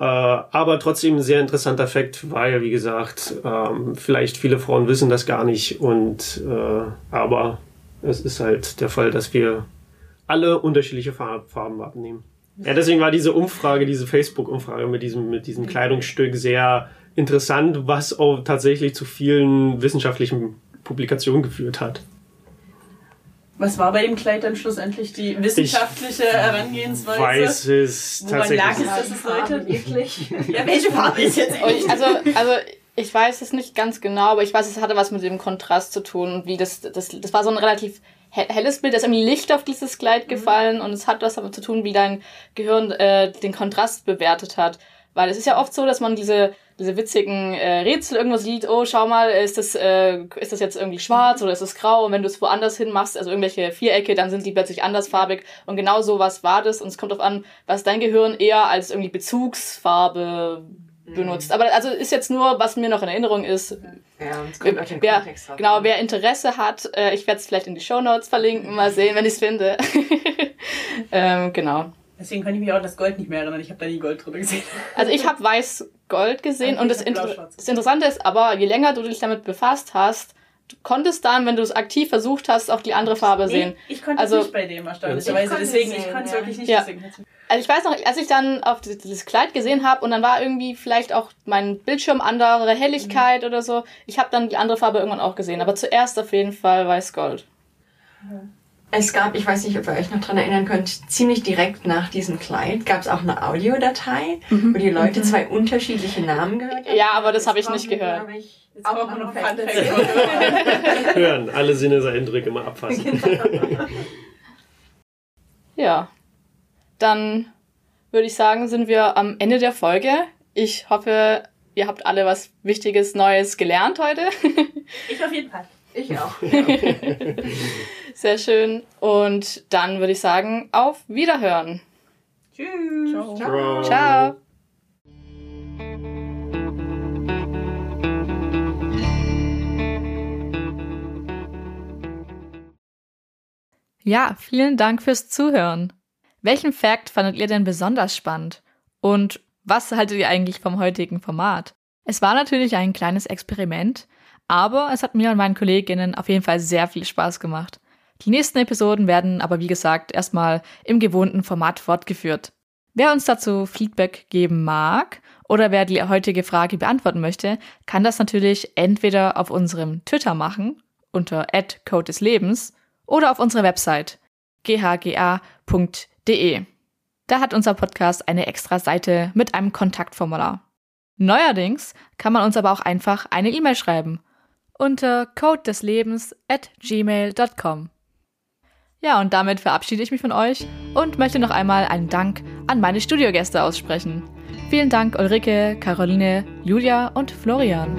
Äh, aber trotzdem ein sehr interessanter Fakt, weil, wie gesagt, ähm, vielleicht viele Frauen wissen das gar nicht und äh, aber es ist halt der Fall, dass wir alle unterschiedliche Farb Farben abnehmen. Ja, deswegen war diese Umfrage, diese Facebook-Umfrage mit diesem, mit diesem Kleidungsstück sehr interessant, was auch tatsächlich zu vielen wissenschaftlichen Publikationen geführt hat. Was war bei dem Kleid dann schlussendlich die wissenschaftliche Herangehensweise? Weiß es Woran lag tatsächlich. es, dass es Leute... wirklich? Ja, welche Farbe ist jetzt Und echt? ich, also, also ich weiß es nicht ganz genau, aber ich weiß, es hatte was mit dem Kontrast zu tun. Und wie das, das, das war so ein relativ he- helles Bild, da ist irgendwie Licht auf dieses Kleid gefallen und es hat was damit zu tun, wie dein Gehirn äh, den Kontrast bewertet hat. Weil es ist ja oft so, dass man diese, diese witzigen äh, Rätsel irgendwo sieht, oh, schau mal, ist das, äh, ist das jetzt irgendwie schwarz oder ist das grau? Und wenn du es woanders hin machst, also irgendwelche Vierecke, dann sind die plötzlich andersfarbig. Und genau so was war das. Und es kommt darauf an, was dein Gehirn eher als irgendwie Bezugsfarbe benutzt. Aber also ist jetzt nur, was mir noch in Erinnerung ist. Ja, es kommt auf den Wer, Kontext genau, an. wer Interesse hat, äh, ich werde es vielleicht in die Shownotes verlinken, mal sehen, wenn ich es finde. ähm, genau. Deswegen kann ich mich auch an das Gold nicht mehr erinnern. Ich habe da nie Gold drüber gesehen. Also ich habe weiß-gold gesehen Okay, und ich das, Inter das Interessante ist aber, je länger du dich damit befasst hast, du konntest dann, wenn du es aktiv versucht hast, auch die andere Farbe sehen. Ich konnte Also- es nicht bei dem erstaunlicherweise. Ich konnte es Deswegen, ich sehen, konnte es ja. wirklich nicht. Ja. Deswegen Also ich weiß noch, als ich dann auf dieses- Kleid gesehen habe und dann war irgendwie vielleicht auch mein Bildschirm andere Helligkeit oder so, ich habe dann die andere Farbe irgendwann auch gesehen. Aber zuerst auf jeden Fall weiß-gold. Es gab, ich weiß nicht, ob ihr euch noch dran erinnern könnt, ziemlich direkt nach diesem Kleid gab es auch eine Audiodatei, wo die Leute zwei unterschiedliche Namen gehört haben. Ja, aber das habe ich nicht gehört. ich, Jetzt auch brauchen wir noch noch. Hören, alle Sinneseindrücke mal abfassen. Ja. Dann würde ich sagen, sind wir am Ende der Folge. Ich hoffe, ihr habt alle was Wichtiges, Neues gelernt heute. Ich auf jeden Fall. Ich auch. Sehr schön. Und dann würde ich sagen, auf Wiederhören. Tschüss. Ciao. Ciao. Ciao. Ja, vielen Dank fürs Zuhören. Welchen Fact fandet ihr denn besonders spannend? Und was haltet ihr eigentlich vom heutigen Format? Es war natürlich ein kleines Experiment, aber es hat mir und meinen Kolleginnen auf jeden Fall sehr viel Spaß gemacht. Die nächsten Episoden werden aber wie gesagt erstmal im gewohnten Format fortgeführt. Wer uns dazu Feedback geben mag oder wer die heutige Frage beantworten möchte, kann das natürlich entweder auf unserem Twitter machen unter Code des Lebens oder auf unserer Website ghga.de. Da hat unser Podcast eine extra Seite mit einem Kontaktformular. Neuerdings kann man uns aber auch einfach eine E-Mail schreiben unter codedeslebens at gmail.com. Ja, und damit verabschiede ich mich von euch und möchte noch einmal einen Dank an meine Studiogäste aussprechen. Vielen Dank Ulrike, Caroline, Julia und Florian.